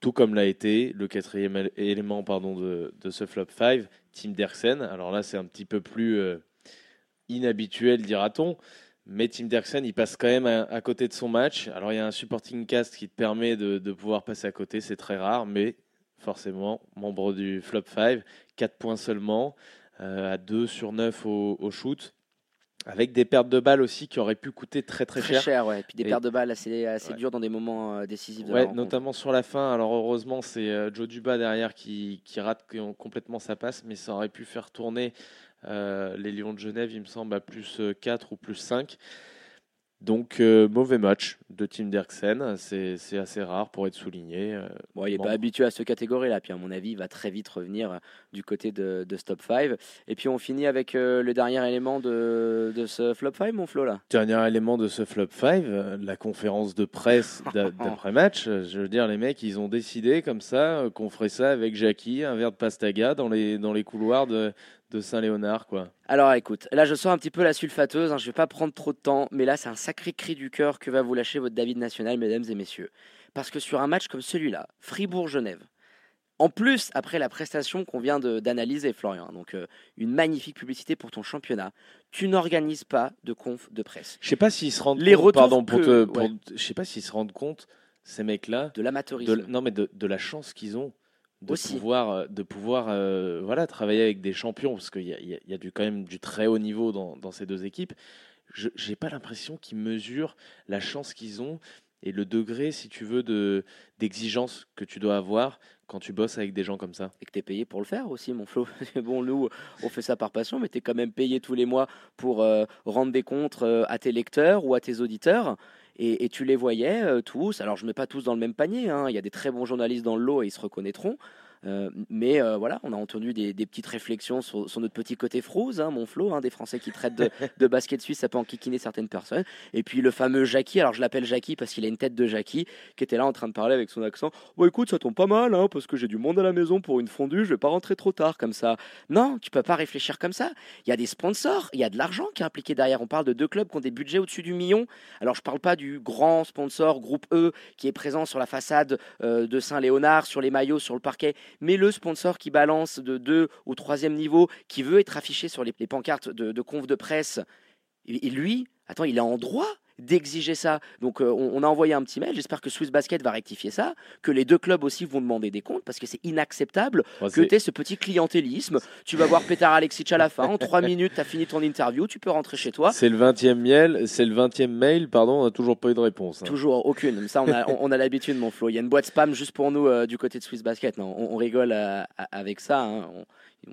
E: Tout comme l'a été le quatrième él- élément pardon, de, ce flop 5, Tim Derksen. Alors là c'est un petit peu plus inhabituel dira-t-on, mais Tim Derksen, il passe quand même à, côté de son match. Alors il y a un supporting cast qui te permet de, de pouvoir passer à côté, c'est très rare, mais forcément, membre du flop 5, 4 points seulement, à 2 sur 9 au, au shoot, avec des pertes de balles aussi qui auraient pu coûter très très,
D: Très
E: cher.
D: cher, ouais. Et puis des
E: Et-
D: pertes de balles assez, assez
E: Ouais.
D: dures dans des moments euh, décisifs de la
E: Ouais,
D: rencontre.
E: notamment sur la fin. Alors heureusement, c'est euh, Joe Duba derrière qui, qui rate com- complètement sa passe, mais ça aurait pu faire tourner euh, les Lions de Genève, il me semble, à plus 4 ou plus 5. Donc euh, mauvais match de Tim Derksen, c'est assez rare pour être souligné. euh,
D: Bon, il n'est
E: Bon.
D: pas habitué à cette catégorie-là. Puis, à mon avis, il va très vite revenir euh, du côté de, de ce top 5. Et puis, on finit avec euh, le dernier élément de, de ce flop 5, mon Flo, là.
E: Dernier élément de ce flop 5, euh, la conférence de presse d'a- d'après-match. Je veux dire, les mecs, ils ont décidé comme ça qu'on ferait ça avec Jackie, un verre de pastaga dans les, dans les couloirs de, de Saint-Léonard. quoi.
D: Alors, écoute, là, je sors un petit peu la sulfateuse. hein, je vais pas prendre trop de temps. Mais là, c'est un sacré cri du cœur que va vous lâcher votre David National, mesdames et messieurs. Parce que sur un match comme celui-là, Fribourg-Genève, en plus, après la prestation qu'on vient d'analyser, Florian, donc euh, une magnifique publicité pour ton championnat, tu n'organises pas de conf de presse.
E: Je sais pas s'ils se rendent
D: Les
E: compte, pardon, pour
D: que-
E: te- pour-
D: ouais.
E: je sais pas s'ils se rendent compte, ces mecs-là,
D: De
E: de,
D: l'amateurisme.
E: non mais de, de la chance qu'ils ont de
D: Aussi.
E: pouvoir, euh, de pouvoir euh, voilà, travailler avec des champions, parce qu'il y a, il y a- il y a du, quand même du très haut niveau dans, dans ces deux équipes. Je n'ai pas l'impression qu'ils mesurent la chance qu'ils ont et le degré, si tu veux, de d'exigence que tu dois avoir quand tu bosses avec des gens comme ça.
D: et que tu es payé pour le faire aussi, mon Flo. bon, nous, on fait ça par passion, mais tu es quand même payé tous les mois pour euh, rendre des comptes euh, à tes lecteurs ou à tes auditeurs. Et, tu les voyais euh, tous. Alors, je ne mets pas tous dans le même panier. hein. Il y a des très bons journalistes dans le lot et ils se reconnaîtront. Euh, mais euh, voilà, on a entendu des, des petites réflexions sur, sur notre petit côté frouze, hein, mon Flo, hein, des Français qui traitent de, de basket suisse, ça peut enquiquiner certaines personnes. Et puis le fameux Jackie, alors je l'appelle Jackie parce qu'il a une tête de Jackie, qui était là en train de parler avec son accent. Bon, écoute, ça tombe pas mal, hein, parce que j'ai du monde à la maison pour une fondue, je vais pas rentrer trop tard comme ça. Non, tu peux pas réfléchir comme ça. Il y a des sponsors, il y a de l'argent qui est impliqué derrière. On parle de deux clubs qui ont des budgets au-dessus du million. Alors je parle pas du grand sponsor groupe E qui est présent sur la façade euh, de Saint-Léonard, sur les maillots, sur le parquet, mais le sponsor qui balance de deux au troisième niveau, qui veut être affiché sur les, les pancartes de, de conf de presse. Et, et lui, attends, il est en droit? D'exiger ça. Donc euh, on, on a envoyé un petit mail, j'espère que Swiss Basket va rectifier ça, que les deux clubs aussi vont demander des comptes, parce que c'est inacceptable que tu aies ce petit clientélisme. Tu vas voir Petar Alexic à la fin, en trois minutes, tu as fini ton interview, tu peux rentrer chez toi.
E: C'est le 20e miel, c'est le 20e mail, pardon, on n'a toujours pas eu de réponse. hein.
D: Toujours aucune. Ça, on a, on, on a l'habitude, mon Flo. Il y a une boîte spam juste pour nous euh, du côté de Swiss Basket. Non, on, rigole euh, avec ça. hein.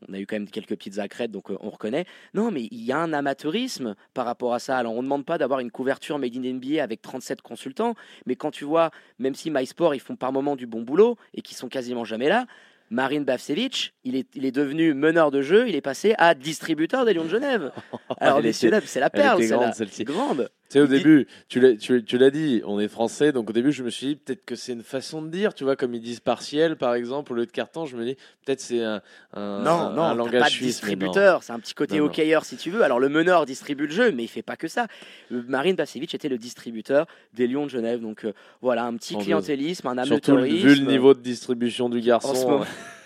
D: On, a eu quand même quelques petites accrètes, donc euh, on reconnaît. Non, mais il y a un amateurisme par rapport à ça. Alors, on ne demande pas d'avoir une couverture made in NBA avec 37 consultants, mais quand tu vois, même si MySport, ils font par moment du bon boulot et qui sont quasiment jamais là, Marine Bavcevic, il est, il est devenu meneur de jeu, il est passé à distributeur des Lions de Genève. Alors, messieurs, c'est la perle, c'est
E: grande, Tu sais, au
D: Il dit-
E: début, tu l'as, tu, tu l'as dit, on est français, donc au début, je me suis dit peut-être que c'est une façon de dire, tu vois, comme ils disent partiel, par exemple, au lieu de carton, je me dis peut-être c'est un, un,
D: Non,
E: un-
D: non,
E: un langage
D: pas de
E: suisse.
D: distributeur, c'est un petit côté
E: Non,
D: hockeyeur si tu veux. Alors le meneur distribue le jeu, mais il fait pas que ça. Euh, Marine Bacevic était le distributeur des Lions de Genève, donc euh, voilà un petit clientélisme, un
E: Surtout
D: amateurisme.
E: vu le niveau de distribution du garçon.
D: En ce moment.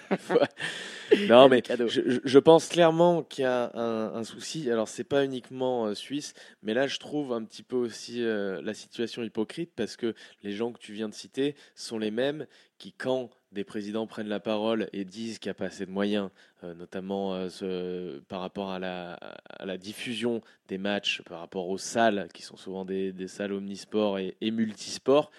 E: non, mais je, je- je pense clairement qu'il y a un, un souci. Alors, c'est pas uniquement euh, suisse, mais là, je trouve un petit peu aussi euh, la situation hypocrite parce que les gens que tu viens de citer sont les mêmes qui, quand des présidents prennent la parole et disent qu'il n'y a pas assez de moyens, euh, notamment euh, ce- par rapport à la, à la diffusion des matchs, par rapport aux salles, qui sont souvent des, des salles omnisports et, et multisports,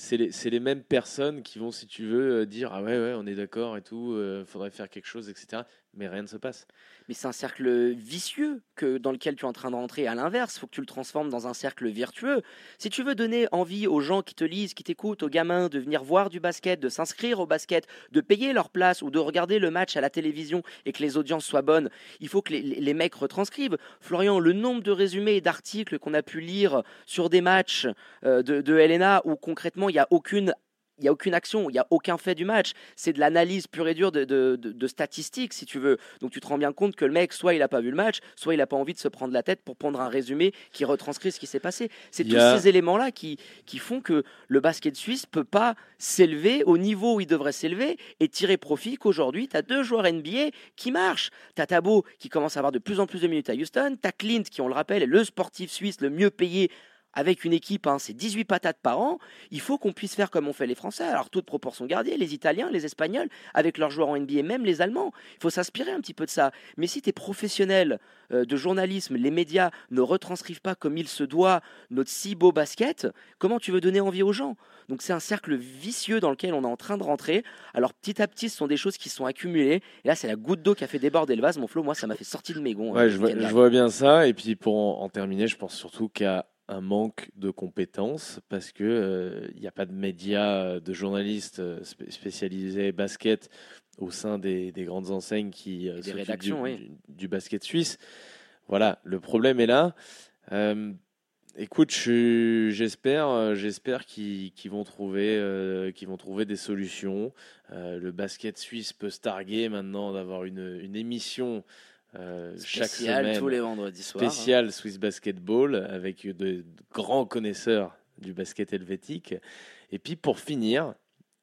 E: c'est les, les mêmes personnes qui vont, si tu veux, euh, dire Ah ouais, ouais, on est d'accord et tout, il faudrait faire quelque chose, etc. Mais rien ne se passe.
D: Mais c'est un cercle vicieux que, dans lequel tu es en train de rentrer. À l'inverse, faut que tu le transformes dans un cercle vertueux. Si tu veux donner envie aux gens qui te lisent, qui t'écoutent, aux gamins de venir voir du basket, de s'inscrire au basket, de payer leur place ou de regarder le match à la télévision et que les audiences soient bonnes, il faut que les, les mecs retranscrivent. Florian, le nombre de résumés et d'articles qu'on a pu lire sur des matchs euh, de, de LNA où concrètement il n'y a aucune il n'y a aucune action, il n'y a aucun fait du match. C'est de l'analyse pure et dure de, de- de- de statistiques, si tu veux. Donc tu te rends bien compte que le mec, soit il n'a pas vu le match, soit il n'a pas envie de se prendre la tête pour prendre un résumé qui retranscrit ce qui s'est passé. C'est tous ces éléments-là qui, qui font que le basket suisse peut pas s'élever au niveau où il devrait s'élever et tirer profit qu'aujourd'hui, tu as deux joueurs NBA qui marchent. Tu as Tabo qui commence à avoir de plus en plus de minutes à Houston, tu as Clint qui, on le rappelle, est le sportif suisse le mieux payé avec une équipe, hein, c'est 18 patates par an, il faut qu'on puisse faire comme on fait les Français, alors toute proportion gardée, les Italiens, les Espagnols, avec leurs joueurs en NBA, même les Allemands. Il faut s'inspirer un petit peu de ça. Mais si tu es professionnel euh, de journalisme, les médias ne retranscrivent pas comme il se doit notre si beau basket, comment tu veux donner envie aux gens? Donc c'est un cercle vicieux dans lequel on est en train de rentrer. Alors petit à petit, ce sont des choses qui sont accumulées. Et là, c'est la goutte d'eau qui a fait déborder le vase. Mon flot, moi, ça m'a fait sortir de mes gonds. euh,
E: Ouais, je, vois, je bien ça. Et puis pour en, terminer, je pense surtout a un manque de compétences parce que euh, il n'y a pas de médias, euh, de journalistes euh, spé- spécialisés basket au sein des, des grandes enseignes qui euh,
D: des rédactions,
E: du,
D: oui.
E: du- du basket suisse. Voilà, le problème est là. Euh, écoute, je- j'espère, j'espère qu'ils vont trouver, qu'ils vont trouver des solutions. Le basket suisse peut se targuer maintenant d'avoir une, une émission euh, chaque
D: Spécial
E: semaine
D: tous les vendredis soirs. hein.
E: spécial Swiss Basketball avec de, de grands connaisseurs du basket helvétique. Et puis pour finir,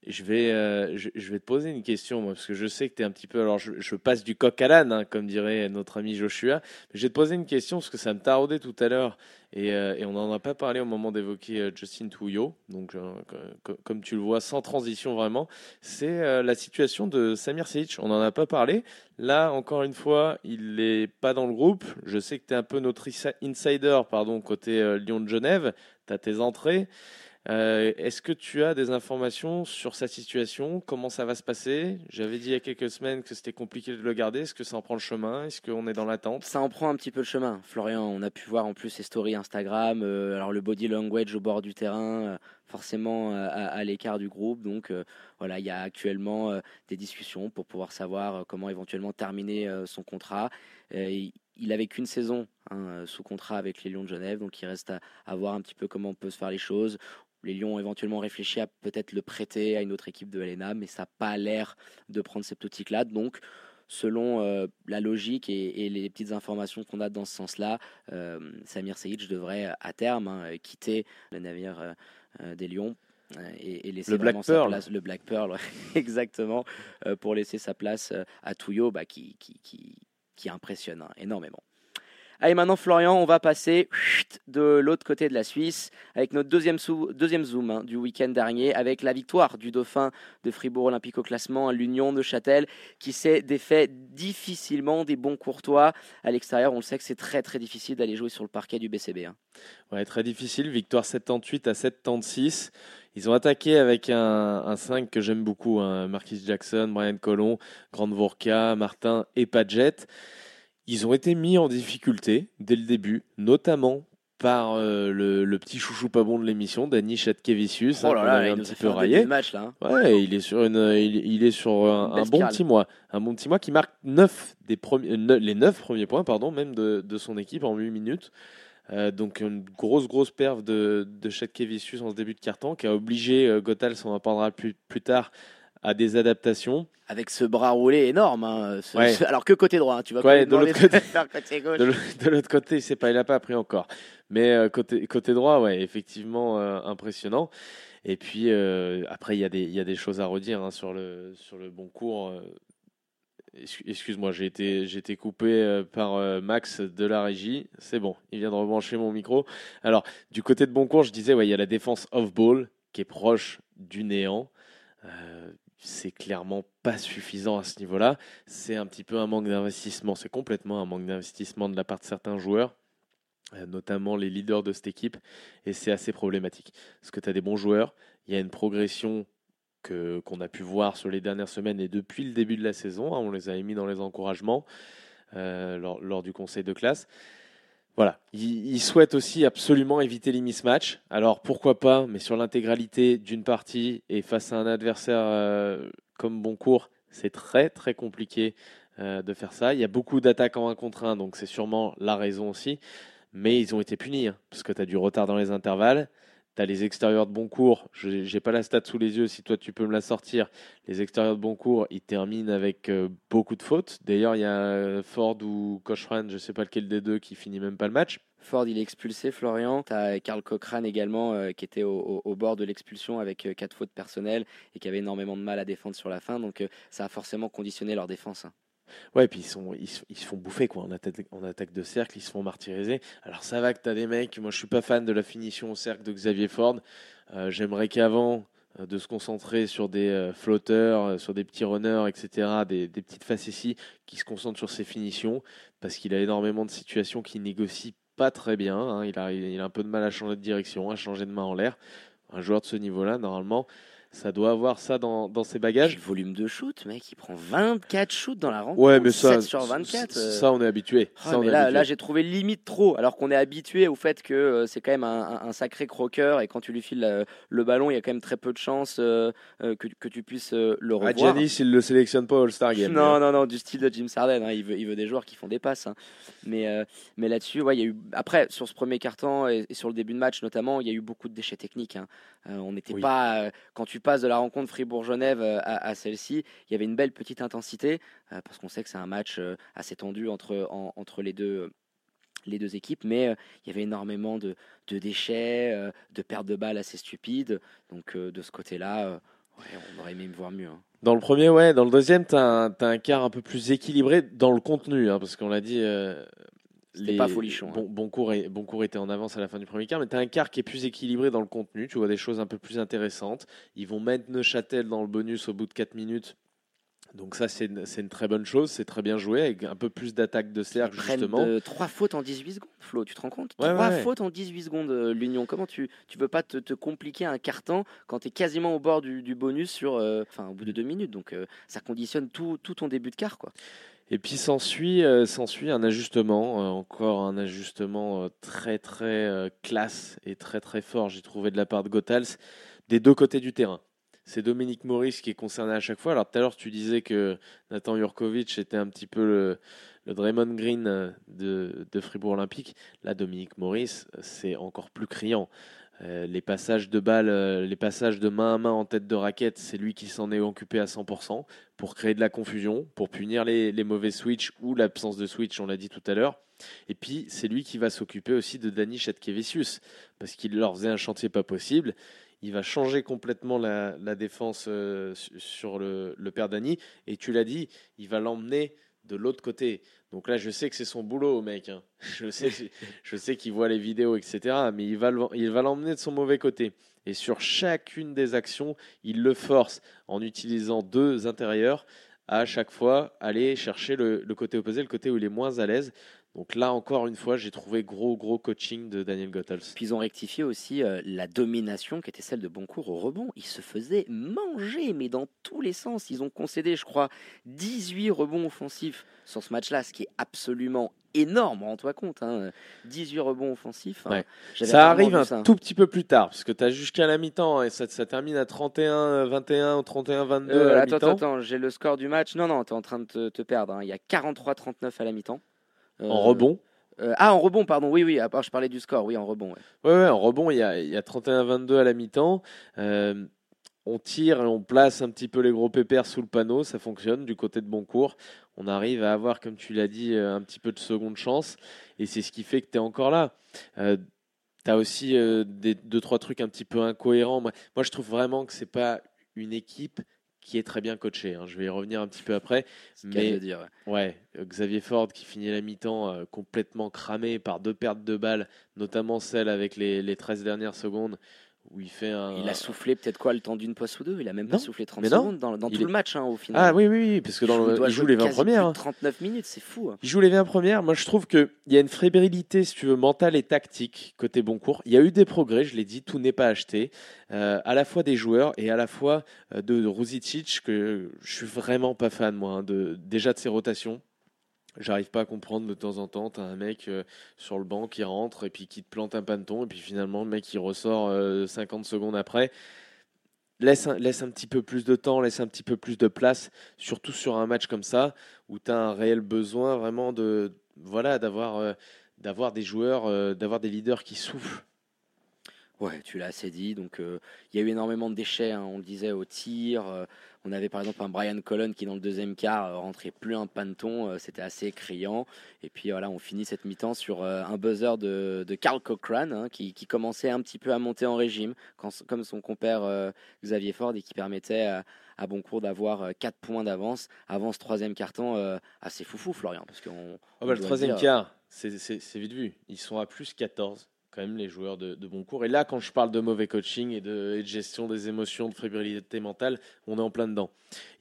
E: je vais, euh, je, vais te poser une question, parce que je sais que tu es un petit peu. Alors, je, passe du coq à l'âne, hein, comme dirait notre ami Joshua. Mais je vais te poser une question, parce que ça me taraudait tout à l'heure, et, euh, on n'en a pas parlé au moment d'évoquer euh, Justin Touillot. Donc, co- co- comme tu le vois, sans transition vraiment, c'est la situation de Samir Seic. On n'en a pas parlé. Là, encore une fois, il n'est pas dans le groupe. Je sais que tu es un peu notre insider pardon, côté Lyon de Genève. Tu as tes entrées. Euh, Est-ce que tu as des informations sur sa situation? Comment ça va se passer? J'avais dit il y a quelques semaines que c'était compliqué de le garder. Est-ce que ça en prend le chemin? Est-ce qu'on est dans l'attente?
D: Ça en prend un petit peu le chemin. Florian, on a pu voir en plus ses stories Instagram, euh, alors le body language au bord du terrain, euh, forcément euh, à, l'écart du groupe. Donc euh, voilà, il y a actuellement euh, des discussions pour pouvoir savoir comment éventuellement terminer son contrat. Il, avait qu'une saison hein, sous contrat avec les Lions de Genève, donc il reste à, voir un petit peu comment on peut se faire les choses. Les Lions ont éventuellement réfléchi à peut-être le prêter à une autre équipe de LNA, mais ça n'a pas l'air de prendre cette optique-là. Donc, selon la logique et, les petites informations qu'on a dans ce sens-là, Samir Seyic devrait à terme hein, quitter le navire des Lions euh, et, et laisser
E: Le Black
D: vraiment sa
E: Pearl.
D: place, le Black Pearl, exactement, euh, pour laisser sa place euh, à Touillot, bah, qui, qui, qui, qui impressionne hein, énormément. Allez, maintenant, Florian, on va passer de l'autre côté de la Suisse avec notre deuxième, deuxième zoom hein, du week-end dernier, avec la victoire du dauphin de Fribourg Olympique au classement, l'Union de Châtel, qui s'est défait difficilement des bons courtois à l'extérieur. On le sait que c'est très très difficile d'aller jouer sur le parquet du BCB. hein.
E: Ouais, très difficile. Victoire 78 à 76. Ils ont attaqué avec un, un 5 que j'aime beaucoup. hein. Marquis Jackson, Brian Colon, Grande Vorka, Martin et Padgett. Ils ont été mis en difficulté dès le début, notamment par euh, le, le petit chouchou pas bon de l'émission, Danny Chatkevicius, hein,
D: Oh là là,
E: avait un petit peu raillé.
D: de match là. hein.
E: Ouais, il est sur une, il, il est sur un, bon petit mois, un bon petit mois qui marque neuf des premiers, ne- les 9 premiers points, pardon, même de, de son équipe en 8 minutes. Euh, donc une grosse grosse perf de, de Chatkevicius en ce début de carton qui a obligé euh, on en parlera plus, plus tard, à des adaptations.
D: Avec ce bras roulé énorme. hein, ce-
E: Ouais.
D: ce- alors que côté droit, hein, tu
E: Ouais,
D: même
E: de l'autre côté. De l'au- de l'autre côté, c'est pas, il a pas appris encore. Mais euh, côté, côté droit, ouais, effectivement euh, impressionnant. Et puis euh, après, il y, a des- il y a des choses à redire hein, sur, le, sur le bon cours. Excu- Excuse-moi, j'ai été, été coupé par Max de la régie. C'est bon, il vient de rebrancher mon micro. Alors, du côté de Boncourt, je disais, ouais, il y a la défense off-ball qui est proche du néant. Euh, c'est clairement pas suffisant à ce niveau-là. C'est un petit peu un manque d'investissement. C'est complètement un manque d'investissement de la part de certains joueurs, euh, notamment les leaders de cette équipe. Et c'est assez problématique. Parce que tu as des bons joueurs, il y a une progression que qu'on a pu voir sur les dernières semaines et depuis le début de la saison. hein, on les avait mis dans les encouragements euh, lors, lors du conseil de classe. Voilà, ils, ils souhaitent aussi absolument éviter les mismatchs. Alors pourquoi pas, mais sur l'intégralité d'une partie et face à un adversaire euh, comme Boncourt, c'est très très compliqué euh, de faire ça. Il y a beaucoup d'attaques en 1 contre 1, donc c'est sûrement la raison aussi. Mais ils ont été punis, hein, parce que tu as du retard dans les intervalles. Tu as les extérieurs de Boncourt. Je n'ai pas la stat sous les yeux, si toi tu peux me la sortir. Les extérieurs de Boncourt, ils terminent avec euh, beaucoup de fautes. D'ailleurs, il y a euh, Ford ou Cochran, je ne sais pas lequel des deux, qui finit même pas le match.
D: Ford, il est expulsé, Florian. Tu as Karl Cochrane également, euh, qui était au, bord de l'expulsion avec quatre fautes personnelles et qui avait énormément de mal à défendre sur la fin. Donc, ça a forcément conditionné leur défense. hein.
E: Ouais, puis ils, se- font bouffer quoi. En, attaque, de cercle, ils se font martyriser. Alors ça va que tu as des mecs, moi je suis pas fan de la finition au cercle de Xavier Ford. Euh, J'aimerais qu'avant euh, de se concentrer sur des euh, flotteurs, euh, sur des petits runners, etc., des, des petites facéties qui se concentrent sur ses finitions, parce qu'il a énormément de situations qui négocient pas très bien. hein. Il a un peu de mal à changer de direction, à changer de main en l'air. Un joueur de ce niveau-là, normalement, ça doit avoir ça dans, dans ses bagages.
D: le volume de shoot, mec, il prend 24 shoots dans la rencontre.
E: Ouais, mais ça,
D: 7 sur 24.
E: ça,
D: euh.
E: ça, on est habitué.
D: Ah,
E: Ça, on
D: mais
E: est
D: là,
E: habitué.
D: là j'ai trouvé limite trop, alors qu'on est habitué au fait que euh, c'est quand même un, sacré croqueur et quand tu lui files euh, le ballon, il y a quand même très peu de chances euh, que, que tu puisses euh, le
E: Ah,
D: revoir.
E: Giannis, il le sélectionne pas au All-Star Game.
D: Non, non, non, du style de Jim Sarden. hein, il, veut, il veut des joueurs qui font des passes. hein. Mais, euh, mais là-dessus, ouais, il y a eu. Après, sur ce premier carton et, et sur le début de match notamment, il y a eu beaucoup de déchets techniques. hein. On n'était
E: Oui.
D: pas. quand tu passes de la rencontre Fribourg-Genève euh, à, à celle-ci, il y avait une belle petite intensité euh, parce qu'on sait que c'est un match euh, assez tendu entre, en- entre les deux. les deux équipes, mais il y avait énormément de, de déchets, de pertes de balles assez stupides. Donc de ce côté-là, on aurait aimé me voir mieux. hein.
E: Dans le premier, ouais. Dans le deuxième, tu as, un quart un peu plus équilibré dans le contenu, hein, parce qu'on l'a dit.
D: C'était pas folichon, hein.
E: Bon, Boncourt, Boncourt était en avance à la fin du premier quart, mais tu as un quart qui est plus équilibré dans le contenu. Tu vois des choses un peu plus intéressantes. Ils vont mettre Neuchâtel dans le bonus au bout de 4 minutes. Donc ça, c'est une, très bonne chose, c'est très bien joué, avec un peu plus d'attaque de cercle, justement.
D: de- trois fautes en 18 secondes, Flo, tu te rends compte?
E: Ouais,
D: Trois
E: ouais, ouais.
D: fautes en 18 secondes, euh, l'Union. Comment tu tu veux pas te, te compliquer un carton quand tu es quasiment au bord du, du bonus sur, euh, au bout de deux minutes? Donc euh, ça conditionne tout, tout ton début de quart, quoi.
E: Et puis s'ensuit euh, un ajustement, euh, encore un ajustement euh, très très classe et très très fort, j'ai trouvé de la part de Gotals, des deux côtés du terrain. C'est Dominique Maurice qui est concerné à chaque fois. Alors tout à l'heure tu disais que Nathan Jurkovic était un petit peu le, Draymond Green de, de Fribourg Olympique. Là Dominique Maurice, c'est encore plus criant. Euh, les passages de balles, euh, les passages de main à main en tête de raquette, c'est lui qui s'en est occupé à 100% pour créer de la confusion, pour punir les, mauvais switch ou l'absence de switch, on l'a dit tout à l'heure. Et puis, c'est lui qui va s'occuper aussi de Dani Chatkevicius, parce qu'il leur faisait un chantier pas possible. Il va changer complètement la, défense euh, su- sur le, le père Dani. Et tu l'as dit, il va l'emmener de l'autre côté. Donc là, je sais que c'est son boulot, mec. hein. Je sais, je sais qu'il voit les vidéos, etc. Mais il va le- il va l'emmener de son mauvais côté. Et sur chacune des actions, il le force en utilisant deux intérieurs à chaque fois aller chercher le, le côté opposé, le côté où il est moins à l'aise. Donc là, encore une fois, j'ai trouvé gros, gros coaching de Daniel Gottels.
D: Puis ils ont rectifié aussi euh, la domination qui était celle de Boncourt au rebond. Ils se faisaient manger, mais dans tous les sens. Ils ont concédé, je crois, 18 rebonds offensifs sur ce match-là, ce qui est absolument énorme, rends-toi compte. hein. 18 rebonds offensifs. hein.
E: Ouais. Ça arrive un
D: ça.
E: tout petit peu plus tard, parce que tu as jusqu'à la mi-temps, et ça, ça termine à 31-21 ou 31-22
D: Euh,
E: à la
D: attends,
E: mi-temps.
D: attends, attends, j'ai le score du match. Non, non, t'es en train de te, te perdre. hein. Il y a 43-39 à la mi-temps. Euh,
E: En rebond.
D: euh, ah, en rebond, pardon. Oui, oui. À part, je parlais du score. Oui, en rebond. ouais.
E: Ouais, ouais, en rebond, il y a, il y a 31-22 à la mi-temps. Euh, on tire et on place un petit peu les gros pépères sous le panneau, ça fonctionne du côté de Boncourt. On arrive à avoir, comme tu l'as dit, un petit peu de seconde chance. Et c'est ce qui fait que tu es encore là. Euh, tu as aussi des, deux, trois trucs un petit peu incohérents. Moi, moi je trouve vraiment que c'est pas une équipe qui est très bien coachée. hein. Je vais y revenir un petit peu après. Mais
D: dire. ouais.
E: Xavier Ford qui finit la mi-temps euh, complètement cramé par deux pertes de balles, notamment celle avec les, les 13 dernières secondes où il fait un.
D: Il a soufflé peut-être quoi le temps d'une poste ou deux? Il a même pas soufflé 30
E: mais non.
D: seconde dans, tout
E: est-
D: le match hein, au final.
E: Ah oui, oui, oui, parce que dans
D: Il
E: le,
D: doit
E: il joue les 20
D: quasi plus
E: premières.
D: de
E: hein.
D: 39 minutes, c'est fou. hein.
E: Il joue les 20 premières. Moi, je trouve qu'il y a une fébrilité, si tu veux, mentale et tactique côté Boncourt. Il y a eu des progrès, je l'ai dit, tout n'est pas acheté. Euh, à la fois des joueurs et à la fois euh, de, de Ruzicic, que je suis vraiment pas fan, moi, hein, de, déjà de ses rotations. J'arrive pas à comprendre de temps en temps, tu as un mec euh, sur le banc qui rentre et puis qui te plante un panneton et puis finalement le mec il ressort euh, 50 secondes après. Laisse un, laisse un petit peu plus de temps, laisse un petit peu plus de place, surtout sur un match comme ça où tu as un réel besoin vraiment de voilà d'avoir euh, d'avoir des joueurs, euh, d'avoir des leaders qui soufflent.
D: Ouais, tu l'as assez dit. Donc, euh, il y a eu énormément de déchets. hein, on le disait au tir. On avait par exemple un Brian Cullen qui, dans le deuxième quart, euh, rentrait plus un panton. euh, C'était assez criant. Et puis voilà, on finit cette mi-temps sur euh, un buzzer de, de Carl Cochrane hein, qui, qui commençait un petit peu à monter en régime, quand- comme son compère euh, Xavier Ford, et qui permettait à, à Boncourt d'avoir 4 points d'avance avant ce troisième carton. euh, assez foufou, Florian. Parce qu'on, on
E: bah, le troisième
D: dire.
E: quart, c'est- c'est c'est vite vu. Ils sont à plus 14, même, les joueurs de, de Boncourt. Et là, quand je parle de mauvais coaching et de, et de gestion des émotions, de fébrilité mentale, on est en plein dedans.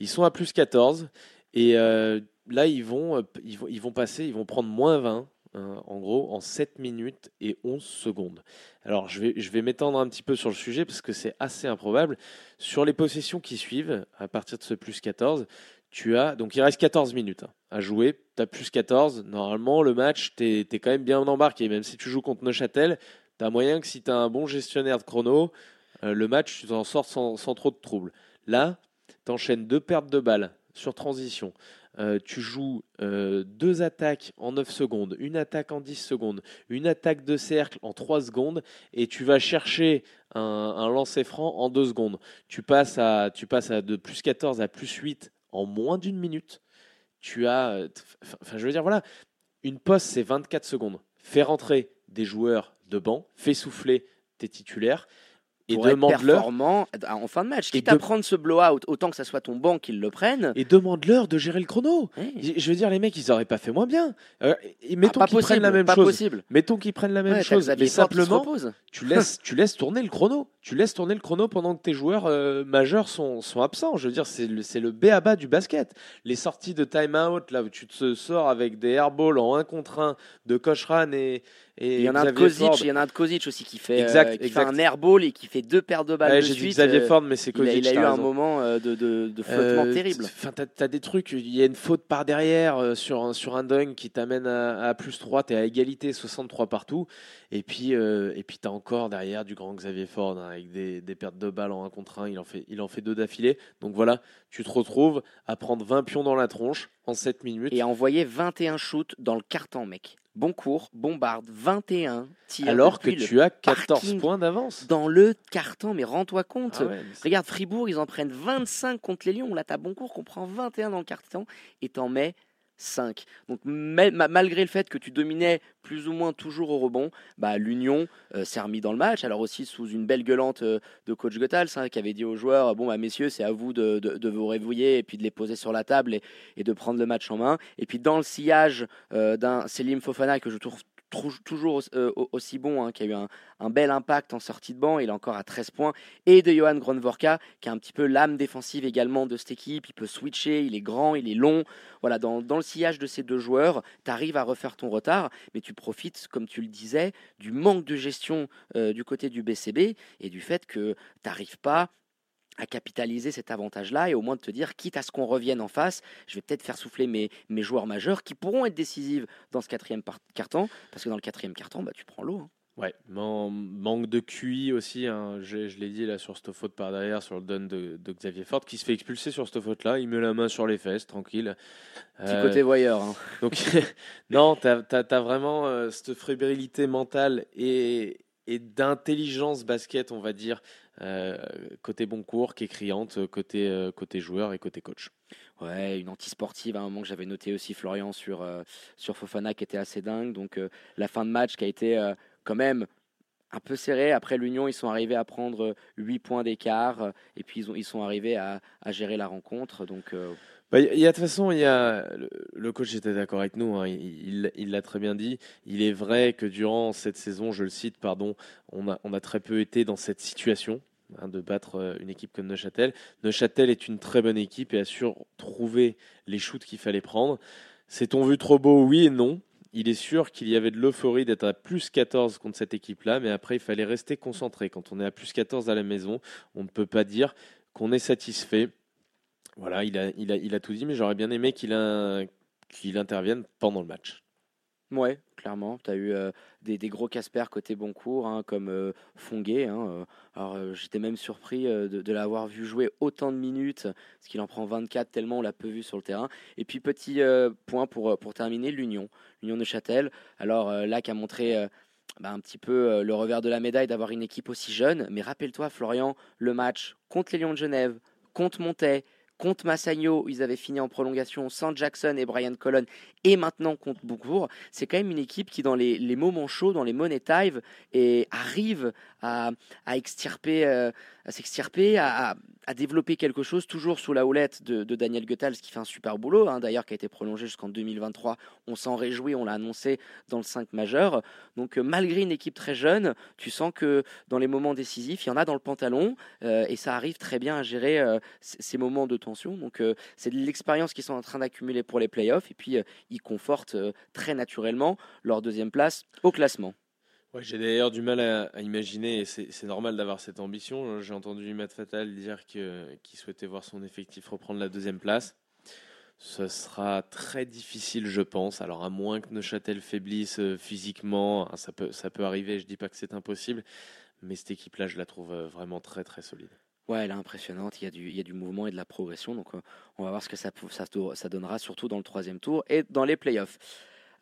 E: Ils sont à plus 14. Et euh, là, ils vont, euh, ils, vont, ils vont passer, ils vont prendre moins 20. hein, en gros, en 7 minutes et 11 secondes. Alors, je vais, je vais m'étendre un petit peu sur le sujet parce que c'est assez improbable. Sur les possessions qui suivent, à partir de ce plus 14, tu as. Donc, il reste 14 minutes hein, à jouer. Tu as plus 14. Normalement, le match, tu es, quand même bien embarqué. Même si tu joues contre Neuchâtel, tu as moyen que si tu as un bon gestionnaire de chrono, euh, le match, tu t'en sors sans, trop de troubles. Là, tu enchaînes deux pertes de balles sur transition. Euh, tu joues euh, deux attaques en 9 secondes, une attaque en 10 secondes, une attaque de cercle en 3 secondes, et tu vas chercher un, lancer franc en 2 secondes. Tu passes, à, tu de plus 14 à plus 8 en moins d'une minute. Tu as. euh, Enfin, je veux dire, voilà, une poste, c'est 24 secondes. Fais rentrer des joueurs de banc, fais souffler tes titulaires, et
D: pour être
E: demande-leur
D: performant en fin de match.
E: Et
D: Quitte à
E: de-
D: prendre ce blowout, autant que ça soit ton banc qui le prenne.
E: et demande-leur de gérer le chrono. Je veux dire, les mecs, ils auraient pas fait moins bien. Euh, et
D: Ah,
E: mettons
D: pas
E: qu'ils prennent la même
D: pas
E: chose.
D: possible.
E: Mettons qu'ils prennent la même
D: Ouais,
E: chose, mais simplement, tu laisses, tu laisses tourner le chrono. Tu laisses tourner le chrono pendant que tes joueurs euh, majeurs sont, sont absents. Je veux dire, c'est le, le B à bas du basket. Les sorties de time-out, là où tu te sors avec des airballs en 1 contre 1 de Kochran et, et
D: Il y en a un de Kozic, il y en a un de Kozic aussi qui fait,
E: Exact,
D: euh, qui
E: exact.
D: fait un airball et qui fait deux paires de balles
E: Ouais, j'ai dit. Xavier
D: euh,
E: Ford, mais c'est
D: il a,
E: Kozic.
D: il a eu un moment euh, de, de, de flottement
E: Euh,
D: terrible.
E: Enfin, t'as, as des trucs, il y a une faute par derrière sur, un, sur un dunk qui t'amène à, à plus 3, t'es à égalité, 63 partout. Et puis, et puis t'as encore derrière du grand Xavier Ford hein, avec des, des pertes de balles en 1 contre 1. Il en fait, il en fait deux d'affilée. Donc voilà, tu te retrouves à prendre 20 pions dans la tronche en 7 minutes.
D: Et a envoyé 21 shoots dans le carton, mec. Bon cours, bombarde, 21 tirs.
E: alors que tu as 14
D: parking
E: points d'avance.
D: Dans le carton, mais rends-toi compte.
E: Ah ouais,
D: Regarde, Fribourg, ils en prennent 25 contre les Lions. Là, t'as Boncourt qu'on prend 21 dans le carton et t'en mets 5. Donc, ma- ma- malgré le fait que tu dominais plus ou moins toujours au rebond, bah, l'Union euh, s'est remis dans le match. Alors, aussi sous une belle gueulante euh, de coach Goethals hein, qui avait dit aux joueurs Bon, bah, messieurs, c'est à vous de, vous réveiller et puis de les poser sur la table et, de prendre le match en main. Et puis, dans le sillage euh, d'un Selim Fofana que je trouve trou- toujours aussi, euh, aussi bon, hein, qui a eu un, bel impact en sortie de banc, il est encore à 13 points, et de Johan Gronvorka, qui est un petit peu l'âme défensive également de cette équipe, il peut switcher, il est grand, il est long, voilà, dans, dans le sillage de ces deux joueurs, tu arrives à refaire ton retard, mais tu profites, comme tu le disais, du manque de gestion euh, du côté du BCB, et du fait que tu n'arrives pas à capitaliser cet avantage-là et au moins de te dire, quitte à ce qu'on revienne en face, je vais peut-être faire souffler mes, mes joueurs majeurs qui pourront être décisifs dans ce quatrième carton, parce que dans le quatrième carton, bah, tu prends l'eau. hein.
E: Ouais, man- manque de QI aussi. hein. Je, je l'ai dit là sur cette faute par derrière, sur le don de, de Xavier Ford, qui se fait expulser sur cette faute-là. Il met la main sur les fesses, tranquille.
D: Petit
E: Euh,
D: côté voyeur. hein.
E: Donc, non, tu as, vraiment euh, cette fébrilité mentale et, et d'intelligence basket, on va dire, euh, côté bon cours, qui est criante, côté, euh, côté joueur et côté coach.
D: Ouais, une anti-sportive à un moment que j'avais noté aussi Florian sur, euh, sur Fofana qui était assez dingue. Donc euh, la fin de match qui a été euh, quand même un peu serrée. Après l'Union, ils sont arrivés à prendre 8 points d'écart euh, et puis ils, ont, ils sont arrivés à, à gérer la rencontre. Donc
E: Bah, Il y a de toute façon, il y a le, coach était d'accord avec nous. hein, il il l'a très bien dit. Il est vrai que durant cette saison, je le cite, pardon, on a on a très peu été dans cette situation hein, de battre euh, une équipe comme Neuchâtel. Neuchâtel est une très bonne équipe et a su trouver les shoots qu'il fallait prendre. S'est-on vu trop beau? Oui et non. Il est sûr qu'il y avait de l'euphorie d'être à plus 14 contre cette équipe-là, mais après, il fallait rester concentré. Quand on est à plus 14 à la maison, on ne peut pas dire qu'on est satisfait. Voilà, il a, il a, il a tout dit, mais j'aurais bien aimé qu'il intervienne pendant le match.
D: Ouais, clairement. Tu as eu euh, des, des gros Casper côté Boncourt, hein, comme euh, Fonguet. hein, euh. euh, j'étais même surpris de, l'avoir vu jouer autant de minutes, parce qu'il en prend 24 tellement on l'a peu vu sur le terrain. Et puis, petit point pour, pour terminer, l'Union. L'Union de Châtel. Alors, là, qui a montré. bah, un petit peu le revers de la médaille d'avoir une équipe aussi jeune. Mais rappelle-toi, Florian, le match contre les Lions de Genève, contre Montais, contre Massagno, ils avaient fini en prolongation sans Jackson et Brian Colon, et maintenant contre Boucourt. C'est quand même une équipe qui, dans les, moments chauds, dans les money time, et arrive à, extirper, euh, à s'extirper, à, développer quelque chose, toujours sous la houlette de, de Daniel Goethals, qui fait un super boulot, hein, d'ailleurs, qui a été prolongé jusqu'en 2023. On s'en réjouit, on l'a annoncé dans le 5 majeur. Donc, euh, malgré une équipe très jeune, tu sens que dans les moments décisifs, il y en a dans le pantalon, euh, et ça arrive très bien à gérer ces moments de tension. Donc, c'est de l'expérience qu'ils sont en train d'accumuler pour les playoffs, et puis euh, ils confortent euh, très naturellement leur deuxième place au classement.
E: J'ai d'ailleurs du mal à, imaginer, et c'est normal d'avoir cette ambition. J'ai entendu Matt Fatal dire qu'il souhaitait voir son effectif reprendre la deuxième place. Ce sera très difficile, je pense. Alors, à moins que Neuchâtel faiblisse euh, physiquement, hein, ça peut, ça peut arriver, je dis pas que c'est impossible, mais cette équipe-là, je la trouve euh, vraiment très, très solide.
D: Ouais, elle est impressionnante. Il y a du, mouvement et de la progression. Donc, euh, on va voir ce que ça, donnera, surtout dans le troisième tour et dans les playoffs.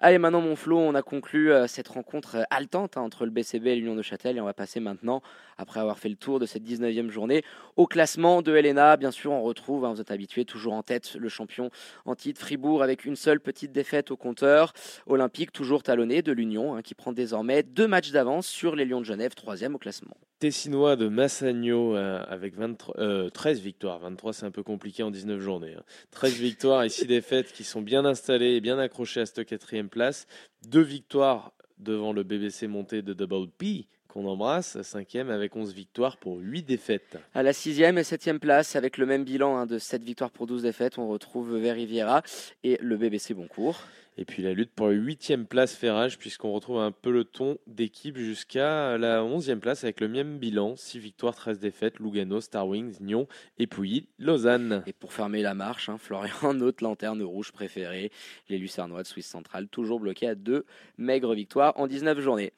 D: Allez, maintenant, mon Flo, on a conclu euh, cette rencontre euh, haletante hein, entre le BCB et l'Union de Châtel. Et on va passer maintenant, après avoir fait le tour de cette 19e journée, au classement de Helena. Bien sûr, on retrouve, hein, vous êtes habitués, toujours en tête, le champion en titre Fribourg avec une seule petite défaite au compteur. Olympique, toujours talonné de l'Union, hein, qui prend désormais deux matchs d'avance sur les Lions de Genève, troisième au classement.
E: Tessinois de Massagno euh, avec 23, euh, 13 victoires. 23, c'est un peu compliqué en 19 journées. hein. 13 victoires et 6 défaites qui sont bien installées et bien accrochées à cette quatrième place. Deux victoires devant le BBC monté de Double P qu'on embrasse, cinquième avec 11 victoires pour 8 défaites.
D: À la sixième et septième place, avec le même bilan hein, de 7 victoires pour 12 défaites, on retrouve Veriviera et le BBC Boncourt.
E: Et puis la lutte pour la huitième place fait rage puisqu'on retrouve un peloton d'équipes jusqu'à la onzième place avec le même bilan, 6 victoires, 13 défaites, Lugano, Star Wings, Nyon et Pouilly, Lausanne.
D: Et pour fermer la marche, hein, Florian, notre lanterne rouge préférée, les Lucernois de Suisse centrale, toujours bloqués à deux maigres victoires en 19 journées.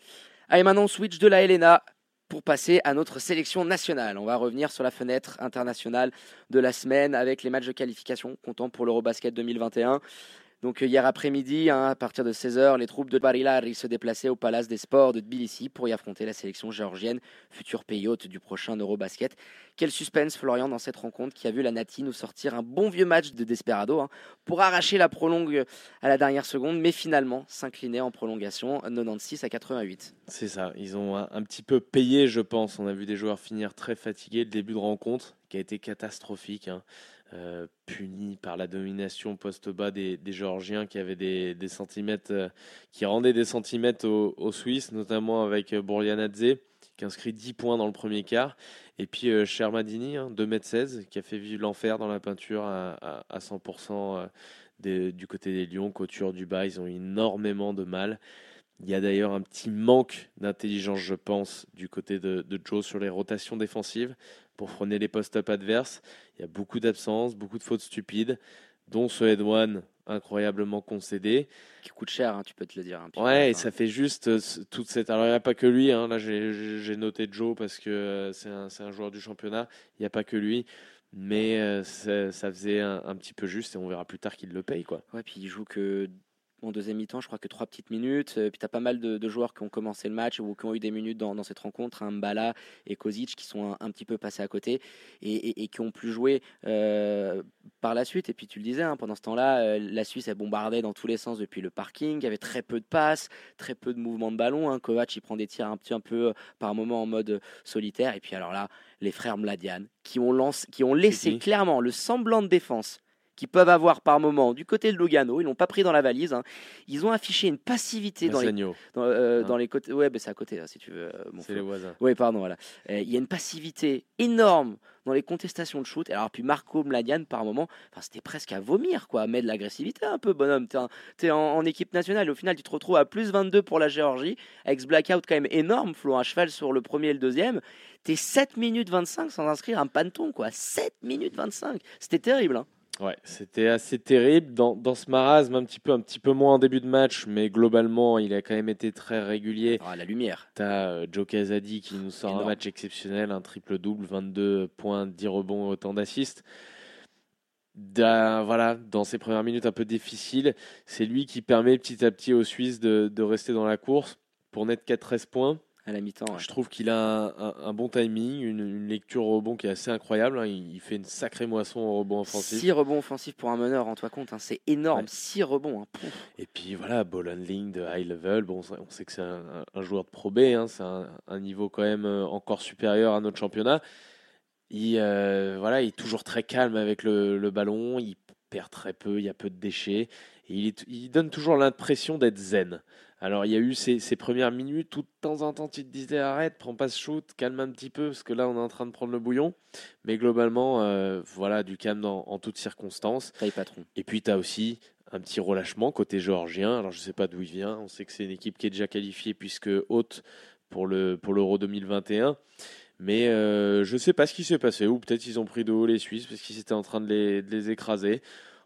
D: Allez, maintenant, switch de la Helena pour passer à notre sélection nationale. On va revenir sur la fenêtre internationale de la semaine avec les matchs de qualification comptant pour l'Eurobasket 2021. Donc hier après-midi, hein, à partir de 16h, les troupes de Barilari se déplaçaient au Palace des Sports de Tbilissi pour y affronter la sélection géorgienne, futur pays hôte du prochain Eurobasket. Quel suspense, Florian, dans cette rencontre qui a vu la Nati nous sortir un bon vieux match de Desperado hein, pour arracher la prolongue à la dernière seconde, mais finalement s'incliner en prolongation 96 à 88.
E: C'est ça, ils ont un, petit peu payé, je pense. On a vu des joueurs finir très fatigués. Le début de rencontre qui a été catastrophique. Hein. Euh, puni par la domination post-bas des, Géorgiens qui avaient des, centimètres, euh, qui rendaient des centimètres aux, Suisses, notamment avec euh, Bourlianadze qui inscrit 10 points dans le premier quart. Et puis Chermadini, 2m16, hein, qui a fait vivre l'enfer dans la peinture à, 100% du côté des Lions. Couture du bas, ils ont énormément de mal. Il y a d'ailleurs un petit manque d'intelligence, je pense, du côté de, Joe sur les rotations défensives pour freiner les post-up adverses. Il y a beaucoup d'absences, beaucoup de fautes stupides, dont ce head one incroyablement concédé.
D: Qui coûte cher, hein, tu peux te le dire.
E: Hein, ouais, et ça fait juste euh, toute cette. Alors, il n'y a pas que lui. Hein. Là, j'ai noté Joe parce que euh, c'est un, un, joueur du championnat. Il n'y a pas que lui. Mais euh, ça, faisait un, un, petit peu juste et on verra plus tard qu'il le paye. Quoi.
D: Ouais, puis il joue que en deuxième mi-temps, je crois que trois petites minutes. Euh, puis tu as pas mal de, joueurs qui ont commencé le match ou qui ont eu des minutes dans, cette rencontre, hein, Mbala et Kozic qui sont un, petit peu passés à côté et, qui ont plus joué euh, par la suite. Et puis tu le disais, hein, pendant ce temps-là, euh, la Suisse a bombardé dans tous les sens depuis le parking. Il y avait très peu de passes, très peu de mouvements de ballon. Hein. Kovac, il prend des tirs un petit un peu par moment en mode solitaire. Et puis alors là, les frères Mladian qui ont, lancé, qui ont laissé clairement le semblant de défense qu'ils peuvent avoir par moment du côté de Lugano. Ils l'ont pas pris dans la valise. Hein. Ils ont affiché une passivité dans les, euh, hein. dans, les côtés. Ouais, ben c'est à côté, si tu veux. Euh,
E: c'est les voisins.
D: Oui, pardon, voilà. Euh, il y a une passivité énorme dans les contestations de shoot. Alors, puis Marco Mladian, par moment, c'était presque à vomir, quoi. Mais de l'agressivité un peu, bonhomme. Tu es, en, équipe nationale et au final, tu te retrouves à plus 22 pour la Géorgie, avec ce blackout quand même énorme, Flo, un cheval sur le premier et le deuxième. Tu es 7 minutes 25 sans inscrire un panton, quoi. 7 minutes 25. C'était terrible, hein.
E: Ouais, c'était assez terrible. Dans, dans, ce marasme, un petit, peu, un petit peu moins en début de match, mais globalement, il a quand même été très régulier.
D: Ah, la lumière.
E: Tu as euh, Joe Casadi qui nous sort un match exceptionnel, un triple-double, 22 points, 10 rebonds, autant d'assists. Voilà, dans ses premières minutes un peu difficiles, c'est lui qui permet petit à petit aux Suisses de, de rester dans la course pour n'être qu'à 13 points
D: à la mi-temps.
E: Je trouve qu'il a un, bon timing, une, lecture au rebond qui est assez incroyable. Hein. Il, fait une sacrée moisson au rebond offensif.
D: 6 rebonds offensifs pour un meneur, en toi compte, hein. c'est énorme. 6 rebonds. Hein.
E: Et puis voilà, ball handling de high level. Bon, on sait que c'est un, joueur de Pro B, c'est un, niveau quand même euh, encore supérieur à notre championnat. Il, euh, voilà, il est toujours très calme avec le, ballon, il perd très peu, il y a peu de déchets. Et il donne toujours l'impression d'être zen. Alors, il y a eu ces, premières minutes où de temps en temps tu te disais arrête, prends pas ce shoot, calme un petit peu parce que là on est en train de prendre le bouillon. Mais globalement, euh, voilà, du calme en toutes circonstances.
D: patron.
E: Et puis tu as aussi un petit relâchement côté géorgien. Alors, je ne sais pas d'où il vient. On sait que c'est une équipe qui est déjà qualifiée puisque haute pour le pour l'Euro 2021. Mais euh, je ne sais pas ce qui s'est passé. Ou peut-être ils ont pris de haut les Suisses parce qu'ils étaient en train de les, de les écraser.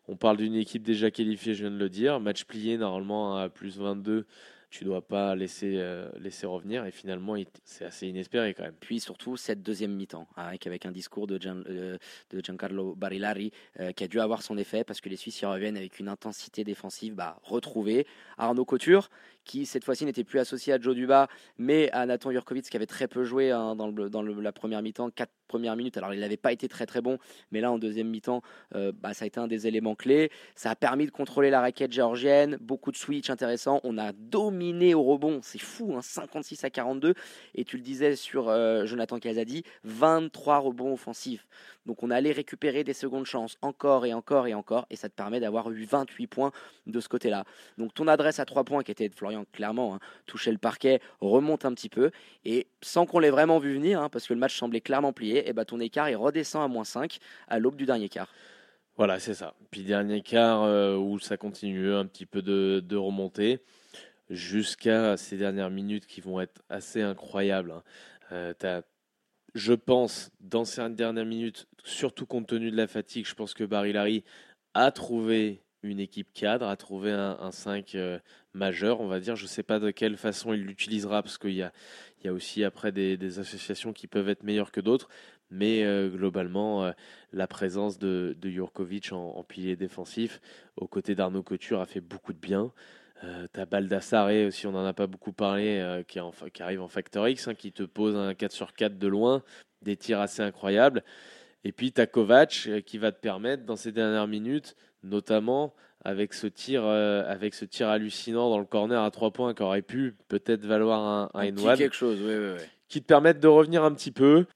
E: On parle d'une équipe déjà qualifiée, je viens de le dire. Match plié normalement à plus 22 tu dois pas laisser, euh, laisser revenir. Et finalement, c'est assez inespéré quand même.
D: Puis surtout, cette deuxième mi-temps, avec, un discours de, euh, Giancarlo Barilari euh, qui a dû avoir son effet parce que les Suisses y reviennent avec une intensité défensive bah, retrouvée. Arnaud Couture, qui cette fois-ci n'était plus associé à Joe Duba, mais à Nathan Jurkovic qui avait très peu joué hein, dans, la première mi-temps, 4 premières minutes. Alors, il n'avait pas été très très bon, mais là, en deuxième mi-temps, euh, bah, ça a été un des éléments clés. Ça a permis de contrôler la raquette géorgienne, beaucoup de switch intéressants. On a dominé au rebond, c'est fou, 56 hein, à 42. Et tu le disais sur euh, Jonathan Casadi, 23 rebonds offensifs. Donc on allait récupérer des secondes chances encore et encore et encore, et ça te permet d'avoir eu 28 points de ce côté-là. Donc ton adresse à 3 points, qui était de Florian clairement, hein, toucher le parquet, remonte un petit peu, et sans qu'on l'ait vraiment vu venir, hein, parce que le match semblait clairement plié, et bah ton écart il redescend à moins 5 à l'aube du dernier quart.
E: Voilà, c'est ça. Puis dernier quart euh, où ça continue un petit peu de, remonter jusqu'à ces dernières minutes qui vont être assez incroyables. Hein. Euh, je pense, dans ces dernières minutes, surtout compte tenu de la fatigue, je pense que Barry Larry a trouvé une équipe cadre, a trouvé un, 5 euh, majeur, on va dire. Je ne sais pas de quelle façon il l'utilisera, parce qu'il y a, aussi après des, associations qui peuvent être meilleures que d'autres. Mais euh, globalement, euh, la présence de, de Jurkovic en, pilier défensif, aux côtés d'Arnaud Couture, a fait beaucoup de bien. Euh, t'as Baldassare aussi, on n'en a pas beaucoup parlé, qui, arrive en Factor X, hein, qui te pose un 4 sur 4 de loin, des tirs assez incroyables. Et puis t'as Kovac qui va te permettre dans ces dernières minutes, notamment avec ce tir, avec ce tir hallucinant dans le corner à 3 points qui aurait pu peut-être valoir un, un,
D: quelque chose,
E: qui te permettent de revenir un petit peu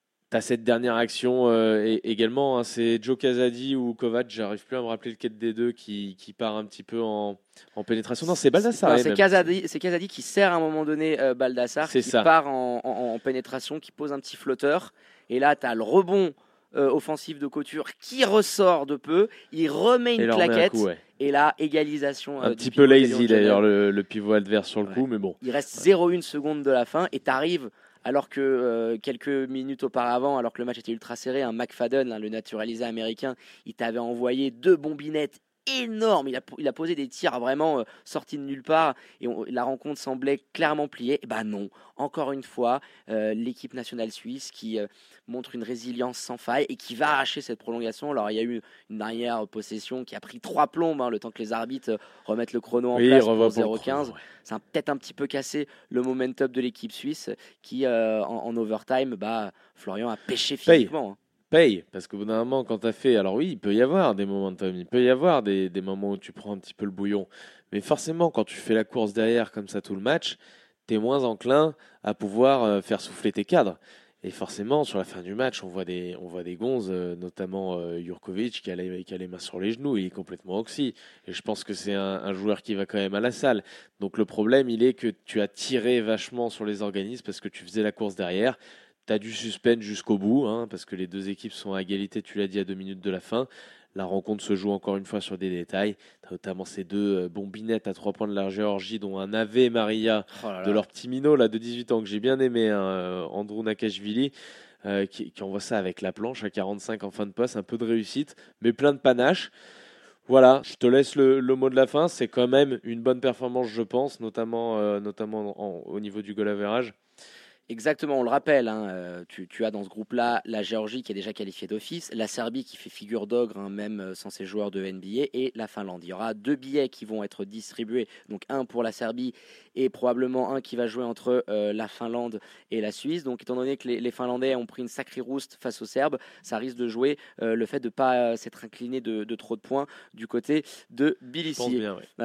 E: cette dernière action euh, également, hein, c'est Joe Casadi ou Kovac, j'arrive plus à me rappeler lequel des deux qui, qui part un petit peu en, en pénétration. Non, c'est Baldassar.
D: C'est Casadi, qui sert à un moment donné euh, Baldassar, qui part en, en, pénétration, qui pose un petit flotteur. Et là, tu as le rebond euh, offensif de Couture qui ressort de peu, il remet une claquette. Et là, égalisation.
E: Un petit peu lazy d'ailleurs, le, pivot adverse sur le coup, mais bon.
D: Il reste 0,1 seconde de la fin et tu arrives alors que euh, quelques minutes auparavant, alors que le match était ultra serré, un McFadden, hein, le naturalisé américain, il t'avait envoyé deux bombinettes énormes. Il a, il a posé des tirs vraiment euh, sortis de nulle part et la rencontre semblait clairement pliée. Et eh ben non, encore une fois, euh, l'équipe nationale suisse qui montre une résilience sans faille et qui va arracher cette prolongation. Alors il y a eu une dernière possession qui a pris trois plombes, hein, le temps que les arbitres remettent le chrono en place pour 0-15. Ça a peut-être un petit peu cassé le momentum de l'équipe suisse qui, euh, en, overtime, bah, Florian a pêché physiquement. Hein.
E: Paye, parce qu'au bout d'un moment, quand tu as fait. Alors oui, il peut y avoir des momentum, il peut y avoir des, des moments où tu prends un petit peu le bouillon. Mais forcément, quand tu fais la course derrière comme ça tout le match, tu es moins enclin à pouvoir euh, faire souffler tes cadres. Et forcément, sur la fin du match, on voit des, on voit des gonzes, euh, notamment euh, Jurkovic, qui a, les, qui a les mains sur les genoux, il est complètement oxy. Et je pense que c'est un, joueur qui va quand même à la salle. Donc le problème, il est que tu as tiré vachement sur les organismes parce que tu faisais la course derrière. Tu as du suspense jusqu'au bout, hein, parce que les deux équipes sont à égalité, tu l'as dit, à deux minutes de la fin. La rencontre se joue encore une fois sur des détails, notamment ces deux euh, bombinettes à trois points de la Géorgie, dont un Ave Maria oh de leur petit minot là, de 18 ans que j'ai bien aimé, hein, euh, Andrew Nakashvili. Euh, qui, envoie ça avec la planche à 45 en fin de passe, un peu de réussite, mais plein de panache. Voilà, je te laisse le, mot de la fin. C'est quand même une bonne performance, je pense, notamment, notamment au niveau du goal average.
D: Exactement, on le rappelle, hein, euh, tu, as dans ce groupe-là la Géorgie qui est déjà qualifiée d'office, la Serbie qui fait figure d'ogre, hein, même euh, sans ses joueurs de NBA, et la Finlande. Il y aura deux billets qui vont être distribués, donc un pour la Serbie et probablement un qui va jouer entre euh, la Finlande et la Suisse. Donc étant donné que les, Finlandais ont pris une sacrée rouste face aux Serbes, ça risque de jouer le fait de ne pas s'être incliné de, trop de points du côté de Tbilissi.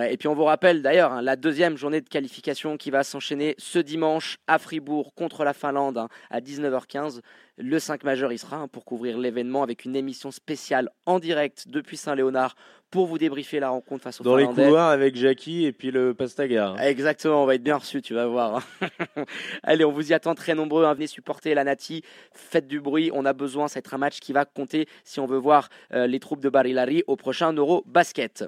D: et puis on vous rappelle d'ailleurs hein, la deuxième journée de qualification qui va s'enchaîner ce dimanche à Fribourg contre contre la Finlande hein, à 19h15. Le 5 majeur, il sera hein, pour couvrir l'événement avec une émission spéciale en direct depuis Saint-Léonard pour vous débriefer la rencontre face aux
E: Dans les couloirs avec Jackie et puis le Pastaga.
D: Hein. Exactement, on va être bien reçus, tu vas voir. Allez, on vous y attend très nombreux. Venez supporter la Nati. Faites du bruit. On a besoin. C'est un match qui va compter si on veut voir euh, les troupes de Barilari au prochain Euro Basket.